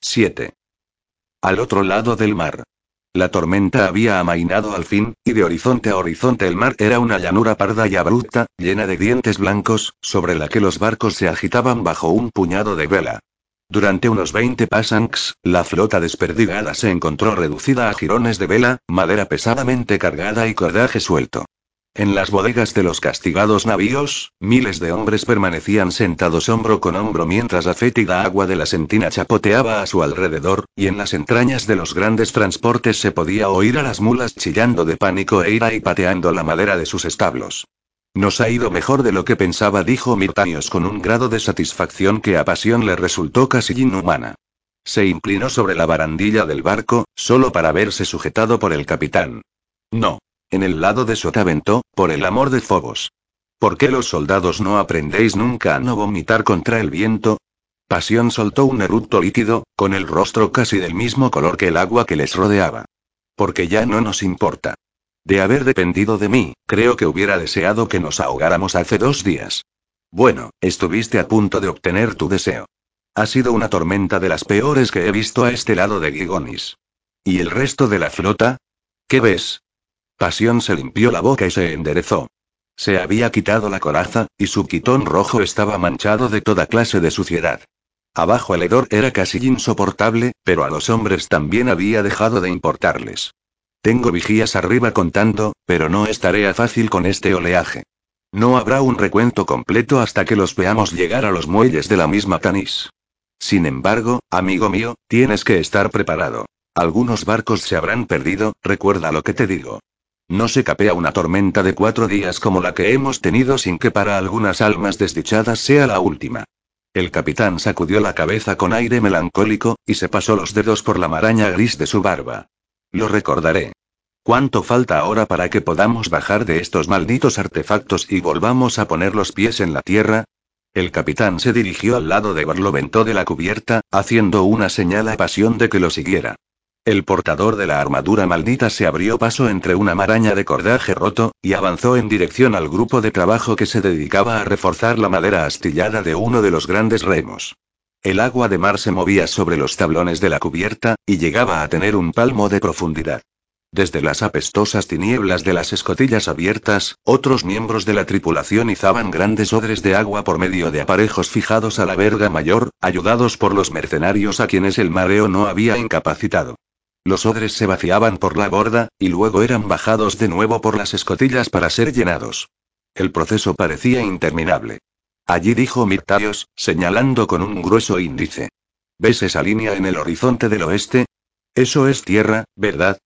7. Al otro lado del mar. La tormenta había amainado al fin, y de horizonte a horizonte el mar era una llanura parda y abrupta, llena de dientes blancos, sobre la que los barcos se agitaban bajo un puñado de vela. Durante unos 20 pasanks, la flota desperdigada se encontró reducida a jirones de vela, madera pesadamente cargada y cordaje suelto. En las bodegas de los castigados navíos, miles de hombres permanecían sentados hombro con hombro mientras la fétida agua de la sentina chapoteaba a su alrededor, y en las entrañas de los grandes transportes se podía oír a las mulas chillando de pánico e ira y pateando la madera de sus establos. Nos ha ido mejor de lo que pensaba, dijo Mirtanios con un grado de satisfacción que a Pasión le resultó casi inhumana. Se inclinó sobre la barandilla del barco, solo para verse sujetado por el capitán. No. En el lado de Sotavento, por el amor de Fobos. ¿Por qué los soldados no aprendéis nunca a no vomitar contra el viento? Pasión soltó un eructo líquido, con el rostro casi del mismo color que el agua que les rodeaba. Porque ya no nos importa. De haber dependido de mí, creo que hubiera deseado que nos ahogáramos hace dos días. Bueno, estuviste a punto de obtener tu deseo. Ha sido una tormenta de las peores que he visto a este lado de Gigonis. ¿Y el resto de la flota? ¿Qué ves? Pasión se limpió la boca y se enderezó. Se había quitado la coraza, y su quitón rojo estaba manchado de toda clase de suciedad. Abajo el hedor era casi insoportable, pero a los hombres también había dejado de importarles. Tengo vigías arriba contando, pero no es tarea fácil con este oleaje. No habrá un recuento completo hasta que los veamos llegar a los muelles de la misma Tanis. Sin embargo, amigo mío, tienes que estar preparado. Algunos barcos se habrán perdido, recuerda lo que te digo. No se capea una tormenta de cuatro días como la que hemos tenido sin que para algunas almas desdichadas sea la última. El capitán sacudió la cabeza con aire melancólico, y se pasó los dedos por la maraña gris de su barba. Lo recordaré. ¿Cuánto falta ahora para que podamos bajar de estos malditos artefactos y volvamos a poner los pies en la tierra? El capitán se dirigió al lado de Barlovento de la cubierta, haciendo una señal a pasión de que lo siguiera. El portador de la armadura maldita se abrió paso entre una maraña de cordaje roto, y avanzó en dirección al grupo de trabajo que se dedicaba a reforzar la madera astillada de uno de los grandes remos. El agua de mar se movía sobre los tablones de la cubierta, y llegaba a tener un palmo de profundidad. Desde las apestosas tinieblas de las escotillas abiertas, otros miembros de la tripulación izaban grandes odres de agua por medio de aparejos fijados a la verga mayor, ayudados por los mercenarios a quienes el mareo no había incapacitado. Los odres se vaciaban por la borda, y luego eran bajados de nuevo por las escotillas para ser llenados. El proceso parecía interminable. Allí dijo Mirtarios, señalando con un grueso índice. ¿Ves esa línea en el horizonte del oeste? Eso es tierra, ¿verdad?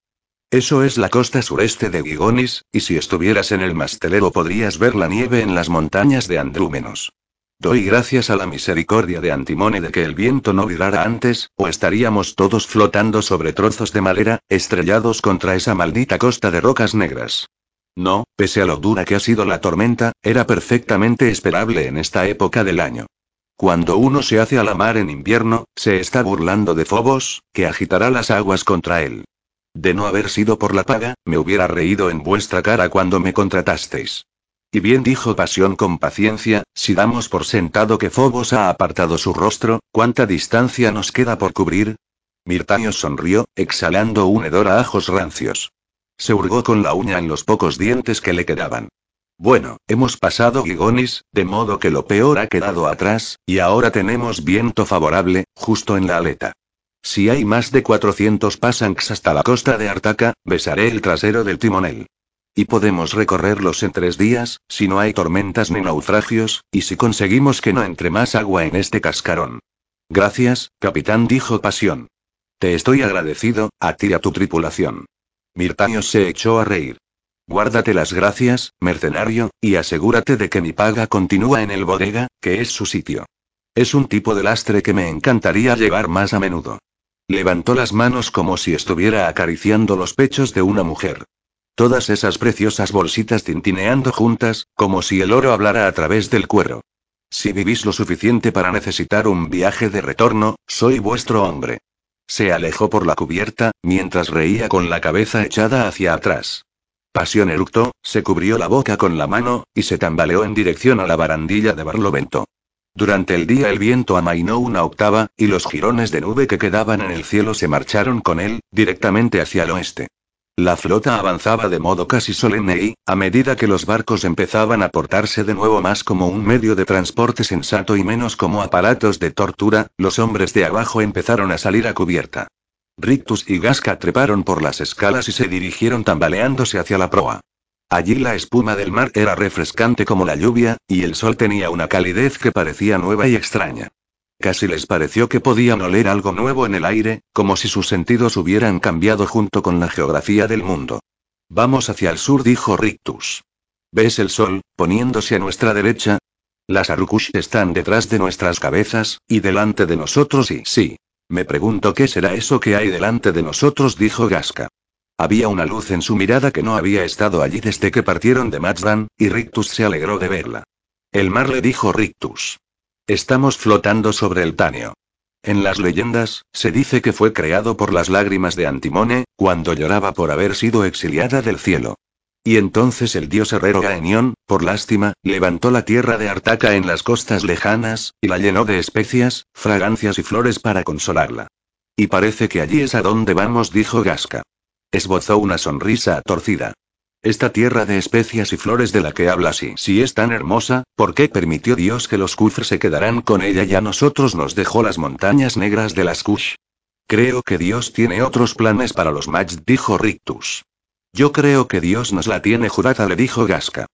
Eso es la costa sureste de Gigonis, y si estuvieras en el mastelero podrías ver la nieve en las montañas de Andrúmenos. Doy gracias a la misericordia de Antimone de que el viento no virara antes, o estaríamos todos flotando sobre trozos de madera, estrellados contra esa maldita costa de rocas negras. No, pese a lo dura que ha sido la tormenta, era perfectamente esperable en esta época del año. Cuando uno se hace a la mar en invierno, se está burlando de Fobos, que agitará las aguas contra él. De no haber sido por la paga, me hubiera reído en vuestra cara cuando me contratasteis. Y bien dijo Pasión con paciencia, si damos por sentado que Fobos ha apartado su rostro, ¿cuánta distancia nos queda por cubrir? Mirtanio sonrió, exhalando un hedor a ajos rancios. Se hurgó con la uña en los pocos dientes que le quedaban. Bueno, hemos pasado Gigonis, de modo que lo peor ha quedado atrás, y ahora tenemos viento favorable, justo en la aleta. Si hay más de 400 pasanks hasta la costa de Artaca, besaré el trasero del timonel. Y podemos recorrerlos en tres días, si no hay tormentas ni naufragios, y si conseguimos que no entre más agua en este cascarón. Gracias, capitán, dijo Pasión. Te estoy agradecido, a ti y a tu tripulación. Mirtanios se echó a reír. Guárdate las gracias, mercenario, y asegúrate de que mi paga continúa en el bodega, que es su sitio. Es un tipo de lastre que me encantaría llevar más a menudo. levantó las manos como si estuviera acariciando los pechos de una mujer. Todas esas preciosas bolsitas tintineando juntas, como si el oro hablara a través del cuero. Si vivís lo suficiente para necesitar un viaje de retorno, soy vuestro hombre. Se alejó por la cubierta, mientras reía con la cabeza echada hacia atrás. Pasión eructó, se cubrió la boca con la mano, y se tambaleó en dirección a la barandilla de Barlovento. Durante el día el viento amainó una octava, y los jirones de nube que quedaban en el cielo se marcharon con él, directamente hacia el oeste. La flota avanzaba de modo casi solemne y, a medida que los barcos empezaban a portarse de nuevo más como un medio de transporte sensato y menos como aparatos de tortura, los hombres de abajo empezaron a salir a cubierta. Rictus y Gasca treparon por las escalas y se dirigieron tambaleándose hacia la proa. Allí la espuma del mar era refrescante como la lluvia, y el sol tenía una calidez que parecía nueva y extraña. Casi les pareció que podían oler algo nuevo en el aire, como si sus sentidos hubieran cambiado junto con la geografía del mundo. Vamos hacia el sur, dijo Rictus. ¿Ves el sol, poniéndose a nuestra derecha? Las Arukush están detrás de nuestras cabezas, y delante de nosotros y sí. Me pregunto qué será eso que hay delante de nosotros, dijo Gasca. Había una luz en su mirada que no había estado allí desde que partieron de Matsdan, y Rictus se alegró de verla. El mar le dijo Rictus. Estamos flotando sobre el Tanio. En las leyendas, se dice que fue creado por las lágrimas de Antimone, cuando lloraba por haber sido exiliada del cielo. Y entonces el dios herrero Gaenion, por lástima, levantó la tierra de Artaca en las costas lejanas, y la llenó de especias, fragancias y flores para consolarla. Y parece que allí es a donde vamos, dijo Gasca. Esbozó una sonrisa torcida. Esta tierra de especias y flores de la que hablas y si es tan hermosa, ¿por qué permitió Dios que los Kufr se quedaran con ella y a nosotros nos dejó las montañas negras de las Kush? Creo que Dios tiene otros planes para los Majd, dijo Rictus. Yo creo que Dios nos la tiene jurada, le dijo Gasca.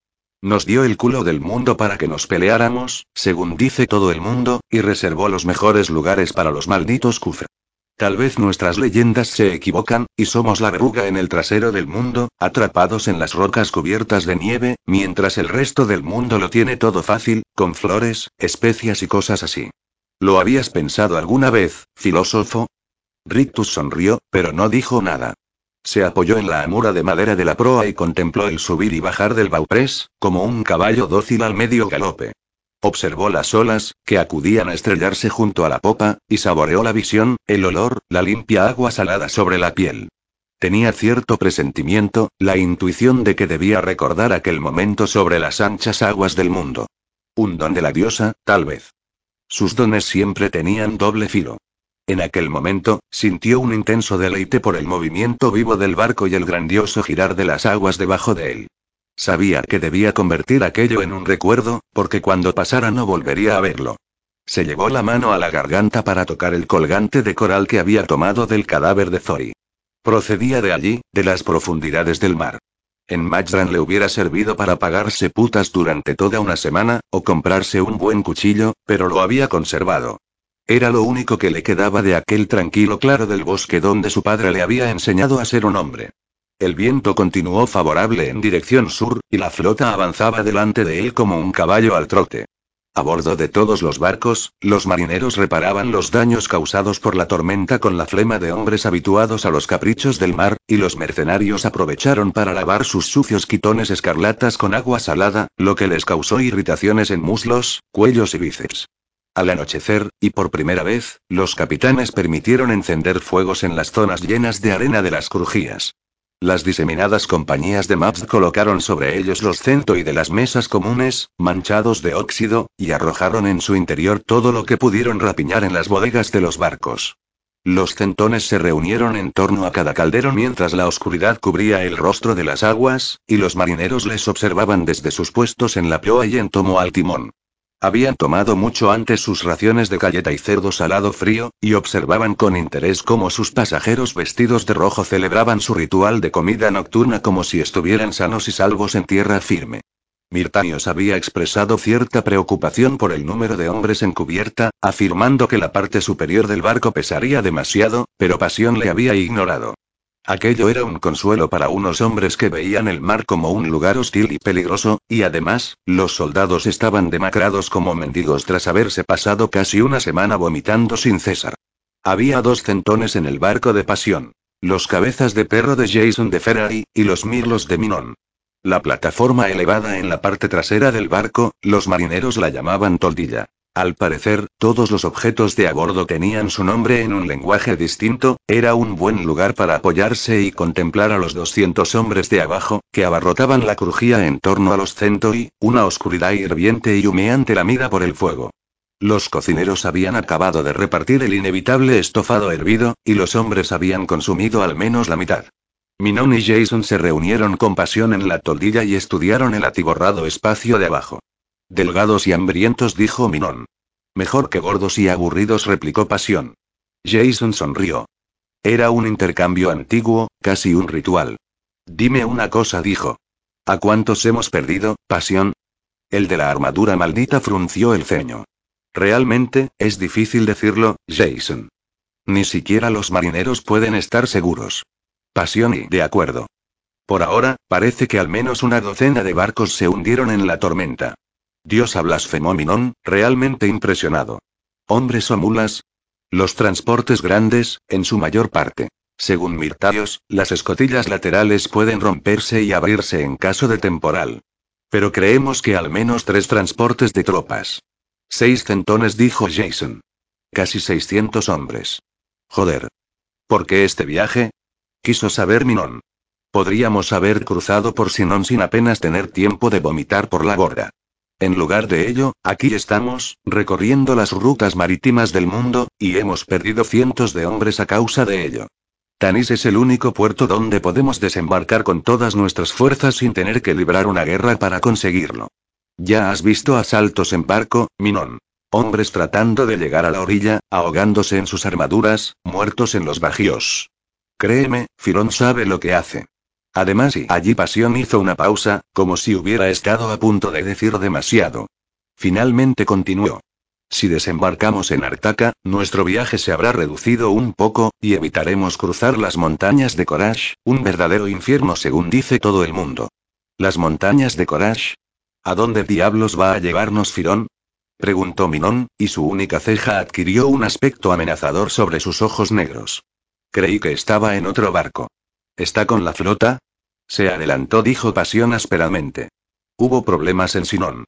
Nos dio el culo del mundo para que nos peleáramos, según dice todo el mundo, y reservó los mejores lugares para los malditos Kufr. Tal vez nuestras leyendas se equivocan, y somos la verruga en el trasero del mundo, atrapados en las rocas cubiertas de nieve, mientras el resto del mundo lo tiene todo fácil, con flores, especias y cosas así. ¿Lo habías pensado alguna vez, filósofo? Rictus sonrió, pero no dijo nada. Se apoyó en la amura de madera de la proa y contempló el subir y bajar del bauprés, como un caballo dócil al medio galope. Observó las olas, que acudían a estrellarse junto a la popa, y saboreó la visión, el olor, la limpia agua salada sobre la piel. Tenía cierto presentimiento, la intuición de que debía recordar aquel momento sobre las anchas aguas del mundo. Un don de la diosa, tal vez. Sus dones siempre tenían doble filo. En aquel momento, sintió un intenso deleite por el movimiento vivo del barco y el grandioso girar de las aguas debajo de él. Sabía que debía convertir aquello en un recuerdo, porque cuando pasara no volvería a verlo. Se llevó la mano a la garganta para tocar el colgante de coral que había tomado del cadáver de Zori. Procedía de allí, de las profundidades del mar. En Majran le hubiera servido para pagarse putas durante toda una semana, o comprarse un buen cuchillo, pero lo había conservado. Era lo único que le quedaba de aquel tranquilo claro del bosque donde su padre le había enseñado a ser un hombre. El viento continuó favorable en dirección sur, y la flota avanzaba delante de él como un caballo al trote. A bordo de todos los barcos, los marineros reparaban los daños causados por la tormenta con la flema de hombres habituados a los caprichos del mar, y los mercenarios aprovecharon para lavar sus sucios quitones escarlatas con agua salada, lo que les causó irritaciones en muslos, cuellos y bíceps. Al anochecer, y por primera vez, los capitanes permitieron encender fuegos en las zonas llenas de arena de las crujías. Las diseminadas compañías de maps colocaron sobre ellos los cento y de las mesas comunes, manchados de óxido, y arrojaron en su interior todo lo que pudieron rapiñar en las bodegas de los barcos. Los centones se reunieron en torno a cada caldero mientras la oscuridad cubría el rostro de las aguas, y los marineros les observaban desde sus puestos en la proa y en tomo al timón. Habían tomado mucho antes sus raciones de galleta y cerdo salado frío, y observaban con interés cómo sus pasajeros vestidos de rojo celebraban su ritual de comida nocturna como si estuvieran sanos y salvos en tierra firme. Mirtanios había expresado cierta preocupación por el número de hombres en cubierta, afirmando que la parte superior del barco pesaría demasiado, pero Pasión le había ignorado. Aquello era un consuelo para unos hombres que veían el mar como un lugar hostil y peligroso, y además, los soldados estaban demacrados como mendigos tras haberse pasado casi una semana vomitando sin cesar. Había dos centones en el barco de pasión. Los cabezas de perro de Jason de Ferrari, y los mirlos de Minon. La plataforma elevada en la parte trasera del barco, los marineros la llamaban toldilla. Al parecer, todos los objetos de a bordo tenían su nombre en un lenguaje distinto, era un buen lugar para apoyarse y contemplar a los 200 hombres de abajo, que abarrotaban la crujía en torno a los centoi, una oscuridad hirviente y humeante lamida por el fuego. Los cocineros habían acabado de repartir el inevitable estofado hervido, y los hombres habían consumido al menos la mitad. Minon y Jason se reunieron con pasión en la toldilla y estudiaron el atiborrado espacio de abajo. Delgados y hambrientos, dijo Minon. Mejor que gordos y aburridos, replicó Pasión. Jason sonrió. Era un intercambio antiguo, casi un ritual. Dime una cosa, dijo. ¿A cuántos hemos perdido, Pasión? El de la armadura maldita frunció el ceño. Realmente, es difícil decirlo, Jason. Ni siquiera los marineros pueden estar seguros. Pasión y de acuerdo. Por ahora, parece que al menos una docena de barcos se hundieron en la tormenta. Dios blasfemó Minón, realmente impresionado. ¿Hombres o mulas? Los transportes grandes, en su mayor parte. Según Mirtarios, las escotillas laterales pueden romperse y abrirse en caso de temporal. Pero creemos que al menos tres transportes de tropas. Seis centones, dijo Jason. Casi 600 hombres. Joder. ¿Por qué este viaje? Quiso saber Minón. Podríamos haber cruzado por Sinón sin apenas tener tiempo de vomitar por la borda. En lugar de ello, aquí estamos, recorriendo las rutas marítimas del mundo, y hemos perdido cientos de hombres a causa de ello. Tanis es el único puerto donde podemos desembarcar con todas nuestras fuerzas sin tener que librar una guerra para conseguirlo. Ya has visto asaltos en barco, Minón. Hombres tratando de llegar a la orilla, ahogándose en sus armaduras, muertos en los bajíos. Créeme, Firón sabe lo que hace. Además, y allí Pasión hizo una pausa, como si hubiera estado a punto de decir demasiado. Finalmente continuó. Si desembarcamos en Artaca, nuestro viaje se habrá reducido un poco, y evitaremos cruzar las montañas de Corash, un verdadero infierno según dice todo el mundo. ¿Las montañas de Corash? ¿A dónde diablos va a llevarnos Firón? preguntó Minón, y su única ceja adquirió un aspecto amenazador sobre sus ojos negros. Creí que estaba en otro barco. ¿Está con la flota? Se adelantó, dijo Pasión ásperamente. Hubo problemas en Sinón.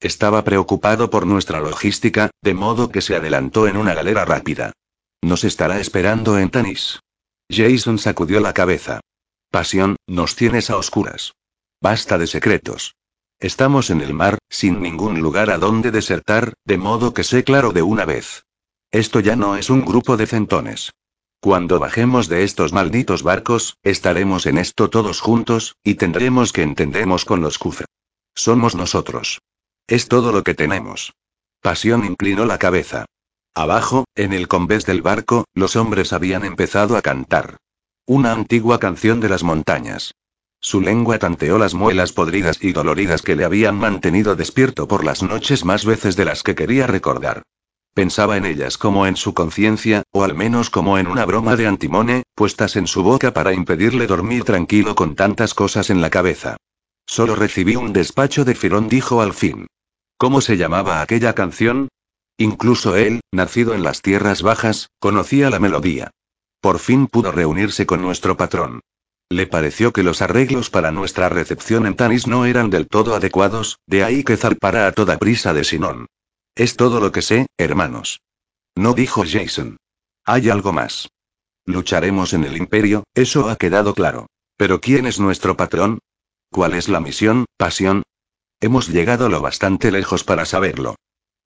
Estaba preocupado por nuestra logística, de modo que se adelantó en una galera rápida. Nos estará esperando en Tanis. Jason sacudió la cabeza. Pasión, nos tienes a oscuras. Basta de secretos. Estamos en el mar, sin ningún lugar a donde desertar, de modo que sé claro de una vez. Esto ya no es un grupo de centones. Cuando bajemos de estos malditos barcos, estaremos en esto todos juntos, y tendremos que entendemos con los Kufra. Somos nosotros. Es todo lo que tenemos. Pasión inclinó la cabeza. Abajo, en el convés del barco, los hombres habían empezado a cantar. Una antigua canción de las montañas. Su lengua tanteó las muelas podridas y doloridas que le habían mantenido despierto por las noches más veces de las que quería recordar. Pensaba en ellas como en su conciencia, o al menos como en una broma de antimone, puestas en su boca para impedirle dormir tranquilo con tantas cosas en la cabeza. Solo recibí un despacho de Firón, dijo al fin. ¿Cómo se llamaba aquella canción? Incluso él, nacido en las tierras bajas, conocía la melodía. Por fin pudo reunirse con nuestro patrón. Le pareció que los arreglos para nuestra recepción en Tanis no eran del todo adecuados, de ahí que zarpara a toda prisa de Sinón. Es todo lo que sé, hermanos. No dijo Jason. Hay algo más. Lucharemos en el imperio, eso ha quedado claro. Pero ¿quién es nuestro patrón? ¿Cuál es la misión, Pasión? Hemos llegado lo bastante lejos para saberlo.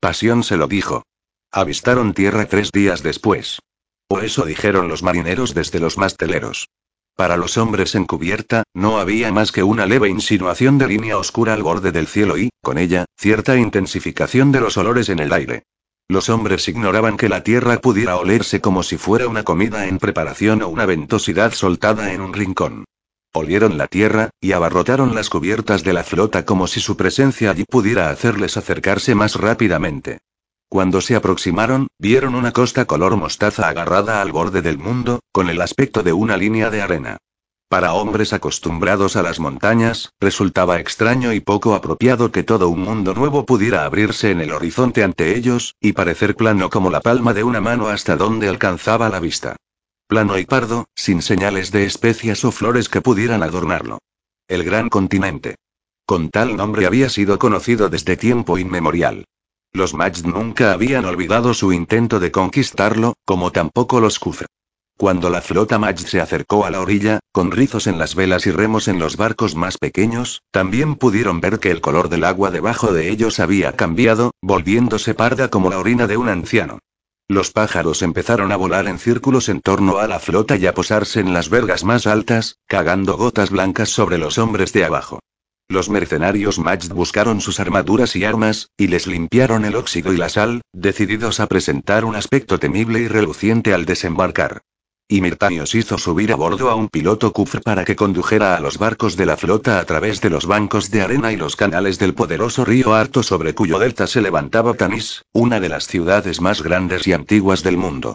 Pasión se lo dijo. Avistaron tierra tres días después. O eso dijeron los marineros desde los masteleros. Para los hombres en cubierta, no había más que una leve insinuación de línea oscura al borde del cielo y, con ella, cierta intensificación de los olores en el aire. Los hombres ignoraban que la tierra pudiera olerse como si fuera una comida en preparación o una ventosidad soltada en un rincón. Olieron la tierra, y abarrotaron las cubiertas de la flota como si su presencia allí pudiera hacerles acercarse más rápidamente. Cuando se aproximaron, vieron una costa color mostaza agarrada al borde del mundo, con el aspecto de una línea de arena. Para hombres acostumbrados a las montañas, resultaba extraño y poco apropiado que todo un mundo nuevo pudiera abrirse en el horizonte ante ellos, y parecer plano como la palma de una mano hasta donde alcanzaba la vista. Plano y pardo, sin señales de especias o flores que pudieran adornarlo. El gran continente. Con tal nombre había sido conocido desde tiempo inmemorial. Los Majds nunca habían olvidado su intento de conquistarlo, como tampoco los Kufr. Cuando la flota Majd se acercó a la orilla, con rizos en las velas y remos en los barcos más pequeños, también pudieron ver que el color del agua debajo de ellos había cambiado, volviéndose parda como la orina de un anciano. Los pájaros empezaron a volar en círculos en torno a la flota y a posarse en las vergas más altas, cagando gotas blancas sobre los hombres de abajo. Los mercenarios Majd buscaron sus armaduras y armas, y les limpiaron el óxido y la sal, decididos a presentar un aspecto temible y reluciente al desembarcar. Y Mirtanios hizo subir a bordo a un piloto Kufr para que condujera a los barcos de la flota a través de los bancos de arena y los canales del poderoso río Harto sobre cuyo delta se levantaba Tanis, una de las ciudades más grandes y antiguas del mundo.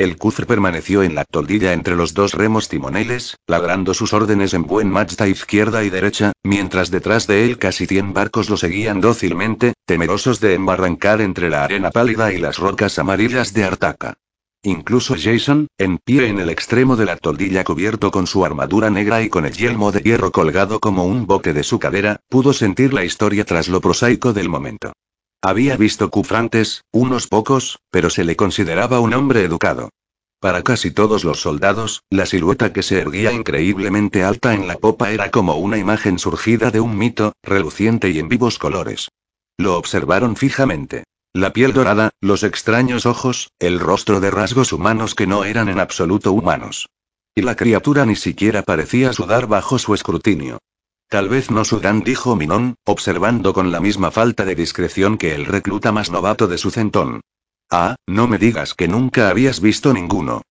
El Kufr permaneció en la toldilla entre los dos remos timoneles, lagrando sus órdenes en buen majta izquierda y derecha, mientras detrás de él casi cien barcos lo seguían dócilmente, temerosos de embarrancar entre la arena pálida y las rocas amarillas de Artaca. Incluso Jason, en pie en el extremo de la toldilla cubierto con su armadura negra y con el yelmo de hierro colgado como un bote de su cadera, pudo sentir la historia tras lo prosaico del momento. Había visto cufrantes, unos pocos, pero se le consideraba un hombre educado. Para casi todos los soldados, la silueta que se erguía increíblemente alta en la popa era como una imagen surgida de un mito, reluciente y en vivos colores. Lo observaron fijamente. La piel dorada, los extraños ojos, el rostro de rasgos humanos que no eran en absoluto humanos. Y la criatura ni siquiera parecía sudar bajo su escrutinio. Tal vez no sudan, dijo Minón, observando con la misma falta de discreción que el recluta más novato de su centón. Ah, no me digas que nunca habías visto ninguno.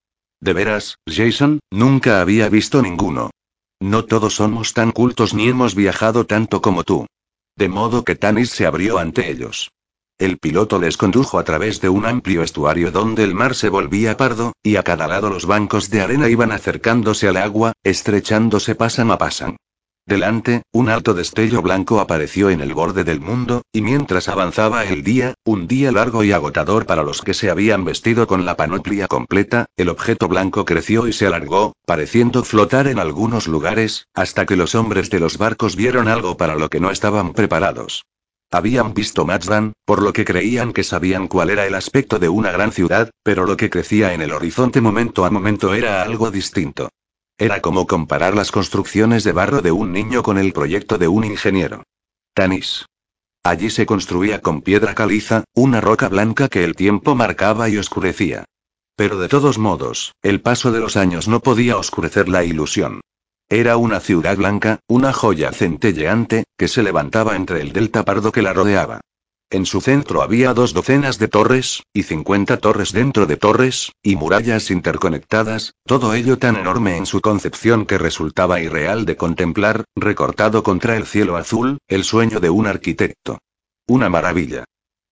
De veras, Jason, nunca había visto ninguno. No todos somos tan cultos ni hemos viajado tanto como tú. De modo que Tanis se abrió ante ellos. El piloto les condujo a través de un amplio estuario donde el mar se volvía pardo, y a cada lado los bancos de arena iban acercándose al agua, estrechándose pasan a pasan. Delante, un alto destello blanco apareció en el borde del mundo, y mientras avanzaba el día, un día largo y agotador para los que se habían vestido con la panoplia completa, el objeto blanco creció y se alargó, pareciendo flotar en algunos lugares, hasta que los hombres de los barcos vieron algo para lo que no estaban preparados. Habían visto Mazdan, por lo que creían que sabían cuál era el aspecto de una gran ciudad, pero lo que crecía en el horizonte momento a momento era algo distinto. Era como comparar las construcciones de barro de un niño con el proyecto de un ingeniero. Tanis. Allí se construía con piedra caliza, una roca blanca que el tiempo marcaba y oscurecía. Pero de todos modos, el paso de los años no podía oscurecer la ilusión. Era una ciudad blanca, una joya centelleante, que se levantaba entre el delta pardo que la rodeaba. En su centro había dos docenas de torres, y cincuenta torres dentro de torres, y murallas interconectadas, todo ello tan enorme en su concepción que resultaba irreal de contemplar, recortado contra el cielo azul, el sueño de un arquitecto. Una maravilla.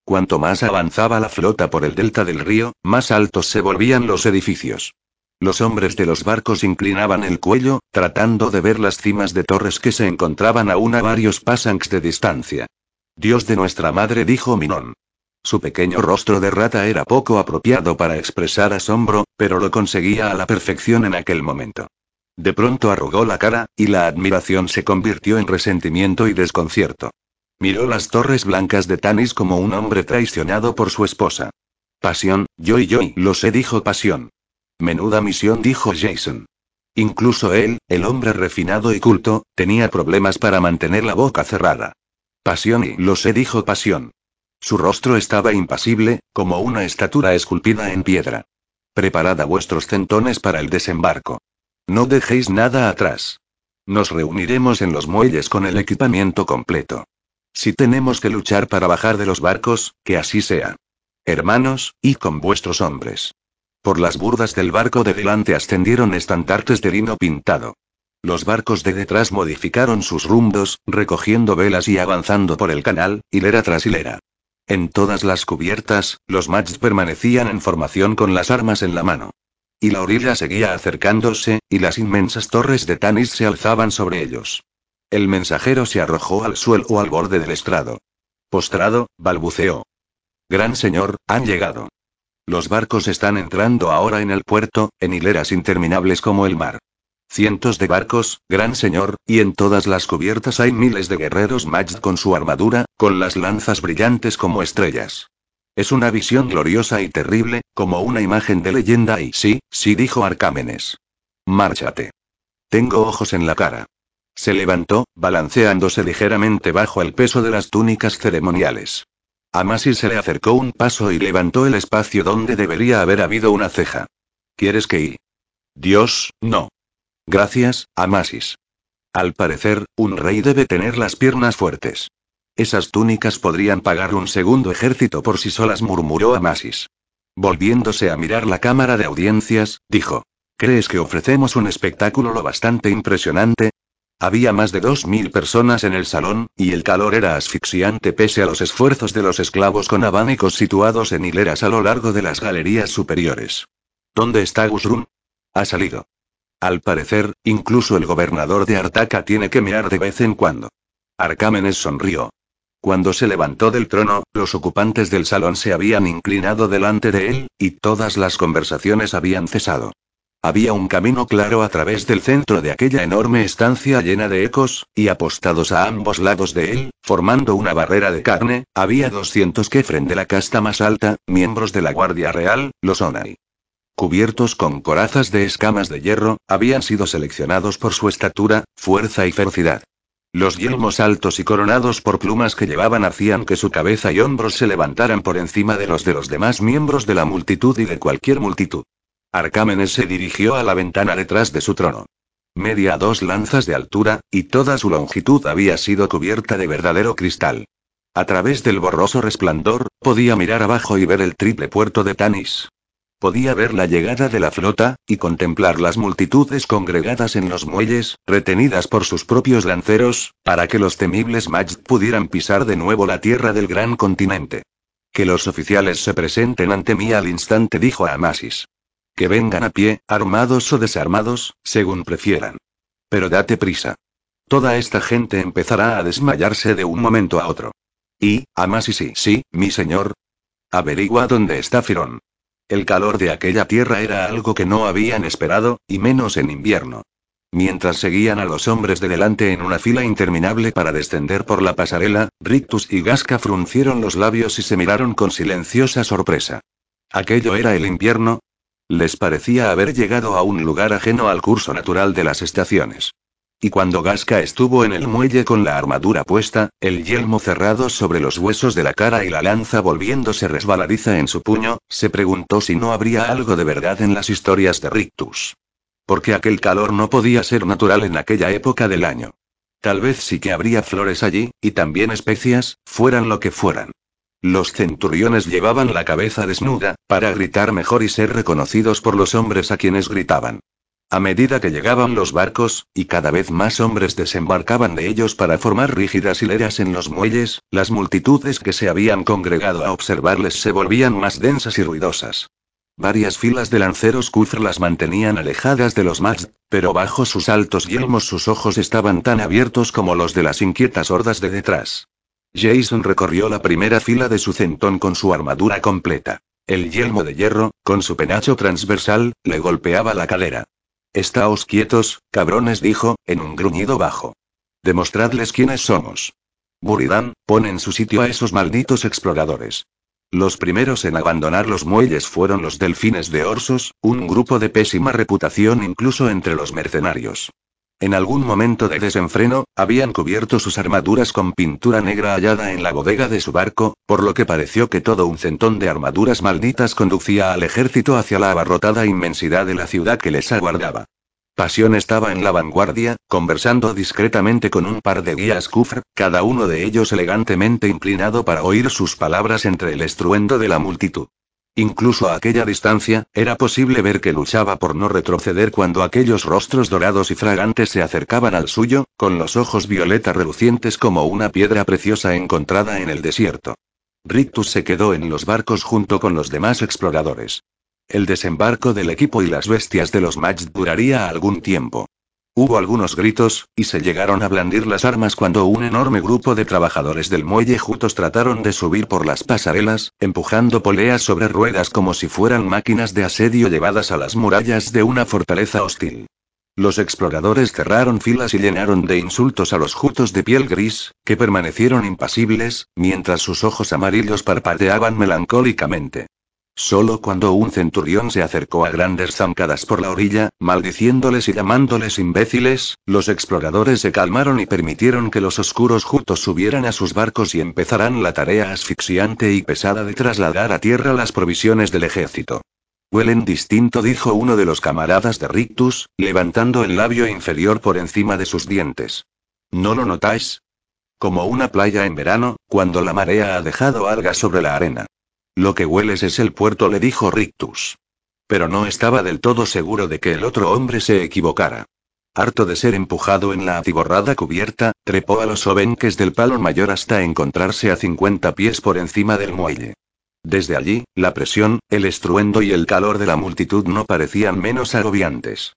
Cuanto más avanzaba la flota por el delta del río, más altos se volvían los edificios. Los hombres de los barcos inclinaban el cuello, tratando de ver las cimas de torres que se encontraban aún a varios pasangs de distancia. Dios de nuestra madre, dijo Minón. Su pequeño rostro de rata era poco apropiado para expresar asombro, pero lo conseguía a la perfección en aquel momento. De pronto arrugó la cara, y la admiración se convirtió en resentimiento y desconcierto. Miró las torres blancas de Tanis como un hombre traicionado por su esposa. Pasión, yo y yo, lo sé, dijo Pasión. Menuda misión, dijo Jason. Incluso él, el hombre refinado y culto, tenía problemas para mantener la boca cerrada. Pasión y lo sé, dijo Pasión. Su rostro estaba impasible, como una estatura esculpida en piedra. Preparad vuestros centones para el desembarco. No dejéis nada atrás. Nos reuniremos en los muelles con el equipamiento completo. Si tenemos que luchar para bajar de los barcos, que así sea. Hermanos, y con vuestros hombres. Por las burdas del barco de delante ascendieron estandartes de lino pintado. Los barcos de detrás modificaron sus rumbos, recogiendo velas y avanzando por el canal, hilera tras hilera. En todas las cubiertas, los machs permanecían en formación con las armas en la mano. Y la orilla seguía acercándose, y las inmensas torres de Tanis se alzaban sobre ellos. El mensajero se arrojó al suelo o al borde del estrado. Postrado, balbuceó. Gran señor, han llegado. Los barcos están entrando ahora en el puerto, en hileras interminables como el mar. Cientos de barcos, gran señor, y en todas las cubiertas hay miles de guerreros Majd con su armadura, con las lanzas brillantes como estrellas. Es una visión gloriosa y terrible, como una imagen de leyenda y sí, sí dijo Arcámenes. Márchate. Tengo ojos en la cara. Se levantó, balanceándose ligeramente bajo el peso de las túnicas ceremoniales. Amasis se le acercó un paso y levantó el espacio donde debería haber habido una ceja. ¿Quieres que y? Dios, no. Gracias, Amasis. Al parecer, un rey debe tener las piernas fuertes. Esas túnicas podrían pagar un segundo ejército por sí solas, murmuró Amasis. Volviéndose a mirar la cámara de audiencias, dijo. ¿Crees que ofrecemos un espectáculo lo bastante impresionante? Había más de dos mil personas en el salón, y el calor era asfixiante pese a los esfuerzos de los esclavos con abanicos situados en hileras a lo largo de las galerías superiores. ¿Dónde está Gusrun? Ha salido. Al parecer, incluso el gobernador de Artaca tiene que mirar de vez en cuando. Arcámenes sonrió. Cuando se levantó del trono, los ocupantes del salón se habían inclinado delante de él, y todas las conversaciones habían cesado. Había un camino claro a través del centro de aquella enorme estancia llena de ecos, y apostados a ambos lados de él, formando una barrera de carne, había 200 Kefren de la casta más alta, miembros de la Guardia Real, los Onai cubiertos con corazas de escamas de hierro, habían sido seleccionados por su estatura, fuerza y ferocidad. Los yelmos altos y coronados por plumas que llevaban hacían que su cabeza y hombros se levantaran por encima de los de los demás miembros de la multitud y de cualquier multitud. Arcámenes se dirigió a la ventana detrás de su trono. Media a dos lanzas de altura, y toda su longitud había sido cubierta de verdadero cristal. A través del borroso resplandor, podía mirar abajo y ver el triple puerto de Tanis. Podía ver la llegada de la flota, y contemplar las multitudes congregadas en los muelles, retenidas por sus propios lanceros, para que los temibles Majd pudieran pisar de nuevo la tierra del gran continente. Que los oficiales se presenten ante mí al instante, dijo Amasis. Que vengan a pie, armados o desarmados, según prefieran. Pero date prisa. Toda esta gente empezará a desmayarse de un momento a otro. Y, Amasis sí, sí, mi señor. Averigua dónde está Firón. El calor de aquella tierra era algo que no habían esperado, y menos en invierno. Mientras seguían a los hombres de delante en una fila interminable para descender por la pasarela, Rictus y Gasca fruncieron los labios y se miraron con silenciosa sorpresa. ¿Aquello era el invierno? Les parecía haber llegado a un lugar ajeno al curso natural de las estaciones. Y cuando Gasca estuvo en el muelle con la armadura puesta, el yelmo cerrado sobre los huesos de la cara y la lanza volviéndose resbaladiza en su puño, se preguntó si no habría algo de verdad en las historias de Rictus. Porque aquel calor no podía ser natural en aquella época del año. Tal vez sí que habría flores allí, y también especias, fueran lo que fueran. Los centuriones llevaban la cabeza desnuda, para gritar mejor y ser reconocidos por los hombres a quienes gritaban. A medida que llegaban los barcos, y cada vez más hombres desembarcaban de ellos para formar rígidas hileras en los muelles, las multitudes que se habían congregado a observarles se volvían más densas y ruidosas. Varias filas de lanceros Kufr las mantenían alejadas de los más, pero bajo sus altos yelmos sus ojos estaban tan abiertos como los de las inquietas hordas de detrás. Jason recorrió la primera fila de su centón con su armadura completa. El yelmo de hierro, con su penacho transversal, le golpeaba la cadera. Estáos quietos, cabrones, dijo, en un gruñido bajo. Demostradles quiénes somos. Buridan, pon en su sitio a esos malditos exploradores. Los primeros en abandonar los muelles fueron los delfines de Orsos, un grupo de pésima reputación incluso entre los mercenarios. En algún momento de desenfreno, habían cubierto sus armaduras con pintura negra hallada en la bodega de su barco, por lo que pareció que todo un centón de armaduras malditas conducía al ejército hacia la abarrotada inmensidad de la ciudad que les aguardaba. Pasión estaba en la vanguardia, conversando discretamente con un par de guías Kufr, cada uno de ellos elegantemente inclinado para oír sus palabras entre el estruendo de la multitud. Incluso a aquella distancia, era posible ver que luchaba por no retroceder cuando aquellos rostros dorados y fragantes se acercaban al suyo, con los ojos violeta relucientes como una piedra preciosa encontrada en el desierto. Rictus se quedó en los barcos junto con los demás exploradores. El desembarco del equipo y las bestias de los Match duraría algún tiempo. Hubo algunos gritos, y se llegaron a blandir las armas cuando un enorme grupo de trabajadores del muelle juntos trataron de subir por las pasarelas, empujando poleas sobre ruedas como si fueran máquinas de asedio llevadas a las murallas de una fortaleza hostil. Los exploradores cerraron filas y llenaron de insultos a los jutos de piel gris, que permanecieron impasibles, mientras sus ojos amarillos parpadeaban melancólicamente. Solo cuando un centurión se acercó a grandes zancadas por la orilla, maldiciéndoles y llamándoles imbéciles, los exploradores se calmaron y permitieron que los oscuros jutos subieran a sus barcos y empezaran la tarea asfixiante y pesada de trasladar a tierra las provisiones del ejército. Huelen distinto, dijo uno de los camaradas de Rictus, levantando el labio inferior por encima de sus dientes. ¿No lo notáis? Como una playa en verano, cuando la marea ha dejado algas sobre la arena. Lo que hueles es el puerto, le dijo Rictus. Pero no estaba del todo seguro de que el otro hombre se equivocara. Harto de ser empujado en la atiborrada cubierta, trepó a los obenques del palo mayor hasta encontrarse a 50 pies por encima del muelle. Desde allí, la presión, el estruendo y el calor de la multitud no parecían menos agobiantes.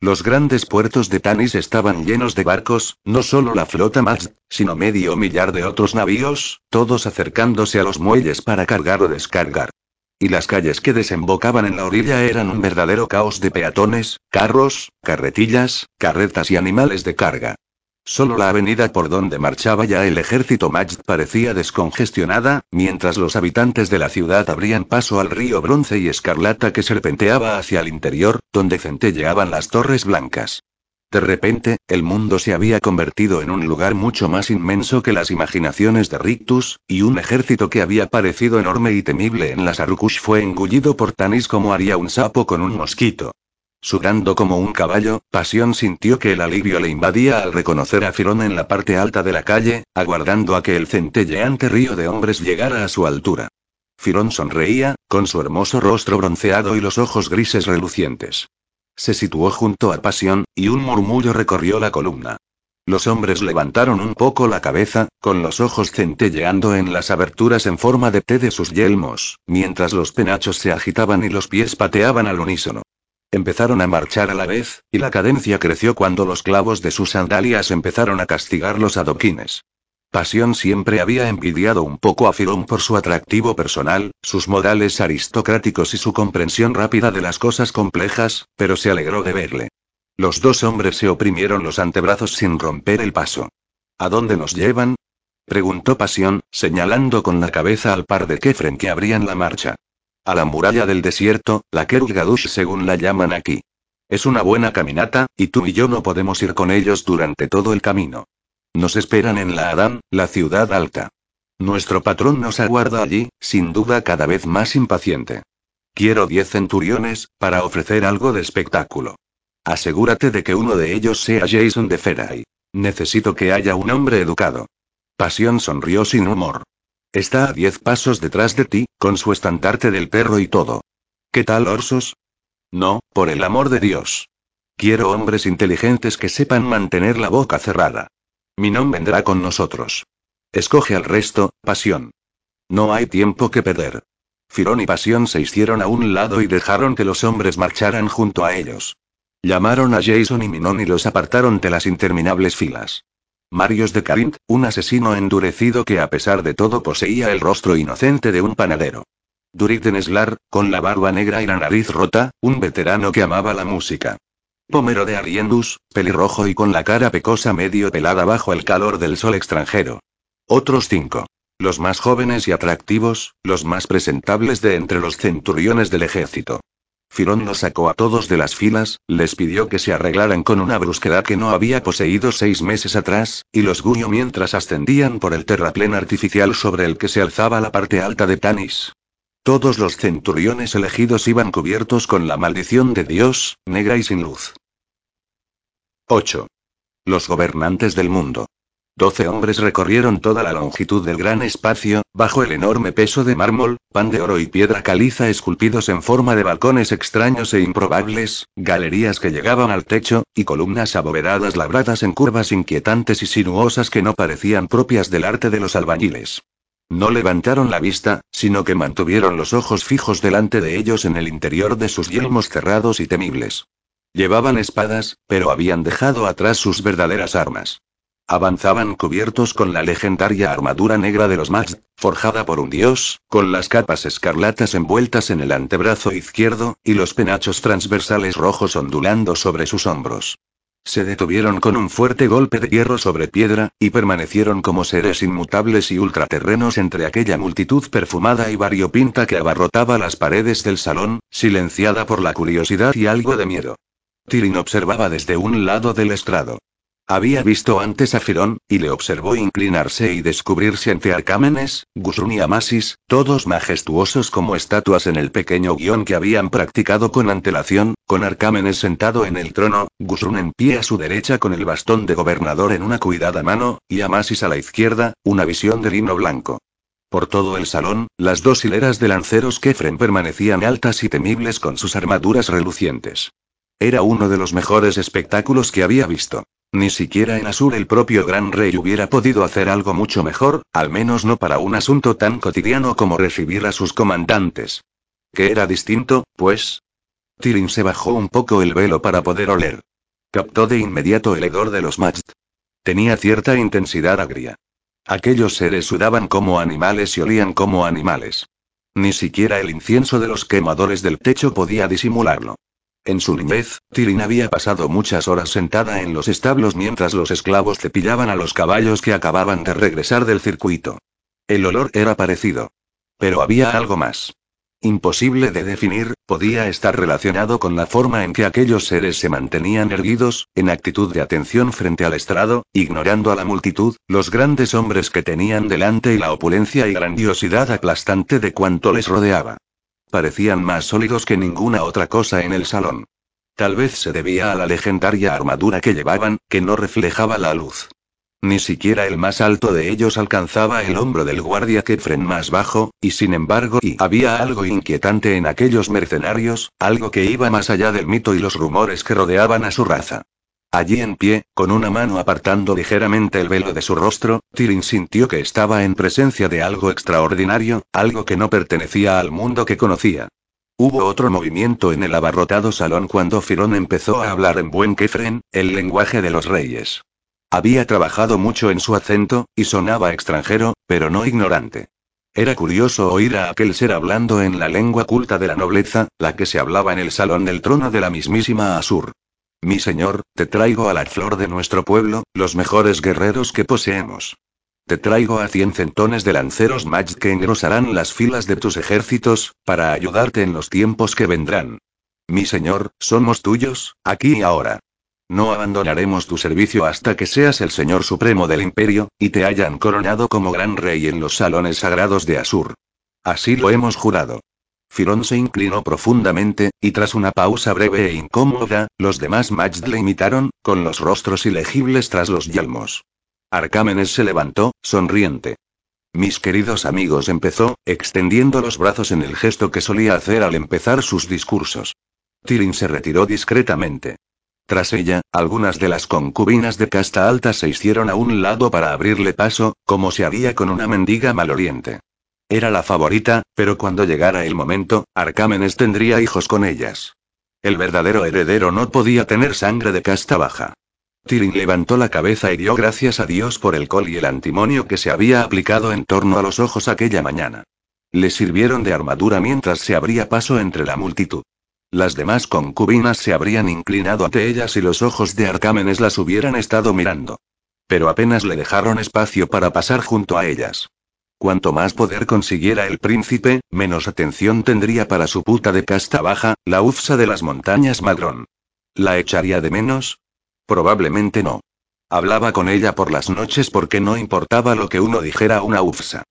Los grandes puertos de Tanis estaban llenos de barcos, no solo la flota Mazd, sino medio millar de otros navíos, todos acercándose a los muelles para cargar o descargar. Y las calles que desembocaban en la orilla eran un verdadero caos de peatones, carros, carretillas, carretas y animales de carga. Solo la avenida por donde marchaba ya el ejército Majd parecía descongestionada, mientras los habitantes de la ciudad abrían paso al río bronce y escarlata que serpenteaba hacia el interior, donde centelleaban las torres blancas. De repente, el mundo se había convertido en un lugar mucho más inmenso que las imaginaciones de Rictus, y un ejército que había parecido enorme y temible en las Arukush fue engullido por Tanis como haría un sapo con un mosquito. Sudando como un caballo, Pasión sintió que el alivio le invadía al reconocer a Firón en la parte alta de la calle, aguardando a que el centelleante río de hombres llegara a su altura. Firón sonreía, con su hermoso rostro bronceado y los ojos grises relucientes. Se situó junto a Pasión, y un murmullo recorrió la columna. Los hombres levantaron un poco la cabeza, con los ojos centelleando en las aberturas en forma de T de sus yelmos, mientras los penachos se agitaban y los pies pateaban al unísono. Empezaron a marchar a la vez, y la cadencia creció cuando los clavos de sus sandalias empezaron a castigar los adoquines. Pasión siempre había envidiado un poco a Firón por su atractivo personal, sus modales aristocráticos y su comprensión rápida de las cosas complejas, pero se alegró de verle. Los dos hombres se oprimieron los antebrazos sin romper el paso. ¿A dónde nos llevan? preguntó Pasión, señalando con la cabeza al par de Kefren que abrían la marcha. A la muralla del desierto, la Kerulgadush según la llaman aquí. Es una buena caminata, y tú y yo no podemos ir con ellos durante todo el camino. Nos esperan en la Adán, la ciudad alta. Nuestro patrón nos aguarda allí, sin duda cada vez más impaciente. Quiero diez centuriones, para ofrecer algo de espectáculo. Asegúrate de que uno de ellos sea Jason de Feray. Necesito que haya un hombre educado. Pasión sonrió sin humor. Está a diez pasos detrás de ti, con su estandarte del perro y todo. ¿Qué tal, Orsos? No, por el amor de Dios. Quiero hombres inteligentes que sepan mantener la boca cerrada. Mi nombre vendrá con nosotros. Escoge al resto, Pasión. No hay tiempo que perder. Firón y Pasión se hicieron a un lado y dejaron que los hombres marcharan junto a ellos. Llamaron a Jason y Minon y los apartaron de las interminables filas. Marius de Carint, un asesino endurecido que a pesar de todo poseía el rostro inocente de un panadero. Durit Slar, con la barba negra y la nariz rota, un veterano que amaba la música. Pomero de Ariendus, pelirrojo y con la cara pecosa medio pelada bajo el calor del sol extranjero. Otros cinco. Los más jóvenes y atractivos, los más presentables de entre los centuriones del ejército. Firón los sacó a todos de las filas, les pidió que se arreglaran con una brusquedad que no había poseído seis meses atrás, y los guió mientras ascendían por el terraplén artificial sobre el que se alzaba la parte alta de Tanis. Todos los centuriones elegidos iban cubiertos con la maldición de Dios, negra y sin luz. 8. Los gobernantes del mundo. Doce hombres recorrieron toda la longitud del gran espacio, bajo el enorme peso de mármol, pan de oro y piedra caliza esculpidos en forma de balcones extraños e improbables, galerías que llegaban al techo, y columnas abovedadas labradas en curvas inquietantes y sinuosas que no parecían propias del arte de los albañiles. No levantaron la vista, sino que mantuvieron los ojos fijos delante de ellos en el interior de sus yelmos cerrados y temibles. Llevaban espadas, pero habían dejado atrás sus verdaderas armas. Avanzaban cubiertos con la legendaria armadura negra de los Max, forjada por un dios, con las capas escarlatas envueltas en el antebrazo izquierdo, y los penachos transversales rojos ondulando sobre sus hombros. Se detuvieron con un fuerte golpe de hierro sobre piedra, y permanecieron como seres inmutables y ultraterrenos entre aquella multitud perfumada y variopinta que abarrotaba las paredes del salón, silenciada por la curiosidad y algo de miedo. Tirin observaba desde un lado del estrado. Había visto antes a Firón, y le observó inclinarse y descubrirse ante Arcámenes, Gusun y Amasis, todos majestuosos como estatuas en el pequeño guion que habían practicado con antelación, con Arcámenes sentado en el trono, Gusun en pie a su derecha con el bastón de gobernador en una cuidada mano, y Amasis a la izquierda, una visión de lino blanco. Por todo el salón, las dos hileras de lanceros Kefren permanecían altas y temibles con sus armaduras relucientes. Era uno de los mejores espectáculos que había visto. Ni siquiera en Asur el propio gran rey hubiera podido hacer algo mucho mejor, al menos no para un asunto tan cotidiano como recibir a sus comandantes. ¿Qué era distinto, pues? Tirin se bajó un poco el velo para poder oler. Captó de inmediato el hedor de los Majt. Tenía cierta intensidad agria. Aquellos seres sudaban como animales y olían como animales. Ni siquiera el incienso de los quemadores del techo podía disimularlo. En su niñez, Tirin había pasado muchas horas sentada en los establos mientras los esclavos cepillaban a los caballos que acababan de regresar del circuito. El olor era parecido. Pero había algo más. Imposible de definir, podía estar relacionado con la forma en que aquellos seres se mantenían erguidos, en actitud de atención frente al estrado, ignorando a la multitud, los grandes hombres que tenían delante y la opulencia y grandiosidad aplastante de cuanto les rodeaba. Parecían más sólidos que ninguna otra cosa en el salón. Tal vez se debía a la legendaria armadura que llevaban, que no reflejaba la luz. Ni siquiera el más alto de ellos alcanzaba el hombro del guardia Kefren más bajo, y sin embargo y había algo inquietante en aquellos mercenarios, algo que iba más allá del mito y los rumores que rodeaban a su raza. Allí en pie, con una mano apartando ligeramente el velo de su rostro, Tyrin sintió que estaba en presencia de algo extraordinario, algo que no pertenecía al mundo que conocía. Hubo otro movimiento en el abarrotado salón cuando Firón empezó a hablar en buen Kefren, el lenguaje de los reyes. Había trabajado mucho en su acento, y sonaba extranjero, pero no ignorante. Era curioso oír a aquel ser hablando en la lengua culta de la nobleza, la que se hablaba en el salón del trono de la mismísima Asur. Mi señor, te traigo a la flor de nuestro pueblo, los mejores guerreros que poseemos. Te traigo a cien centones de lanceros Maj que engrosarán las filas de tus ejércitos, para ayudarte en los tiempos que vendrán. Mi señor, somos tuyos, aquí y ahora. No abandonaremos tu servicio hasta que seas el señor supremo del imperio, y te hayan coronado como gran rey en los salones sagrados de Asur. Así lo hemos jurado. Firón se inclinó profundamente, y tras una pausa breve e incómoda, los demás Majd le imitaron, con los rostros ilegibles tras los yelmos. Arcámenes se levantó, sonriente. Mis queridos amigos empezó, extendiendo los brazos en el gesto que solía hacer al empezar sus discursos. Tirin se retiró discretamente. Tras ella, algunas de las concubinas de casta alta se hicieron a un lado para abrirle paso, como se haría con una mendiga maloriente. Era la favorita, pero cuando llegara el momento, Arcámenes tendría hijos con ellas. El verdadero heredero no podía tener sangre de casta baja. Tirin levantó la cabeza y dio gracias a Dios por el col y el antimonio que se había aplicado en torno a los ojos aquella mañana. Le sirvieron de armadura mientras se abría paso entre la multitud. Las demás concubinas se habrían inclinado ante ellas y los ojos de Arcámenes las hubieran estado mirando. Pero apenas le dejaron espacio para pasar junto a ellas. Cuanto más poder consiguiera el príncipe, menos atención tendría para su puta de casta baja, la ufsa de las montañas Madrón. ¿La echaría de menos? Probablemente no. Hablaba con ella por las noches porque no importaba lo que uno dijera a una ufsa.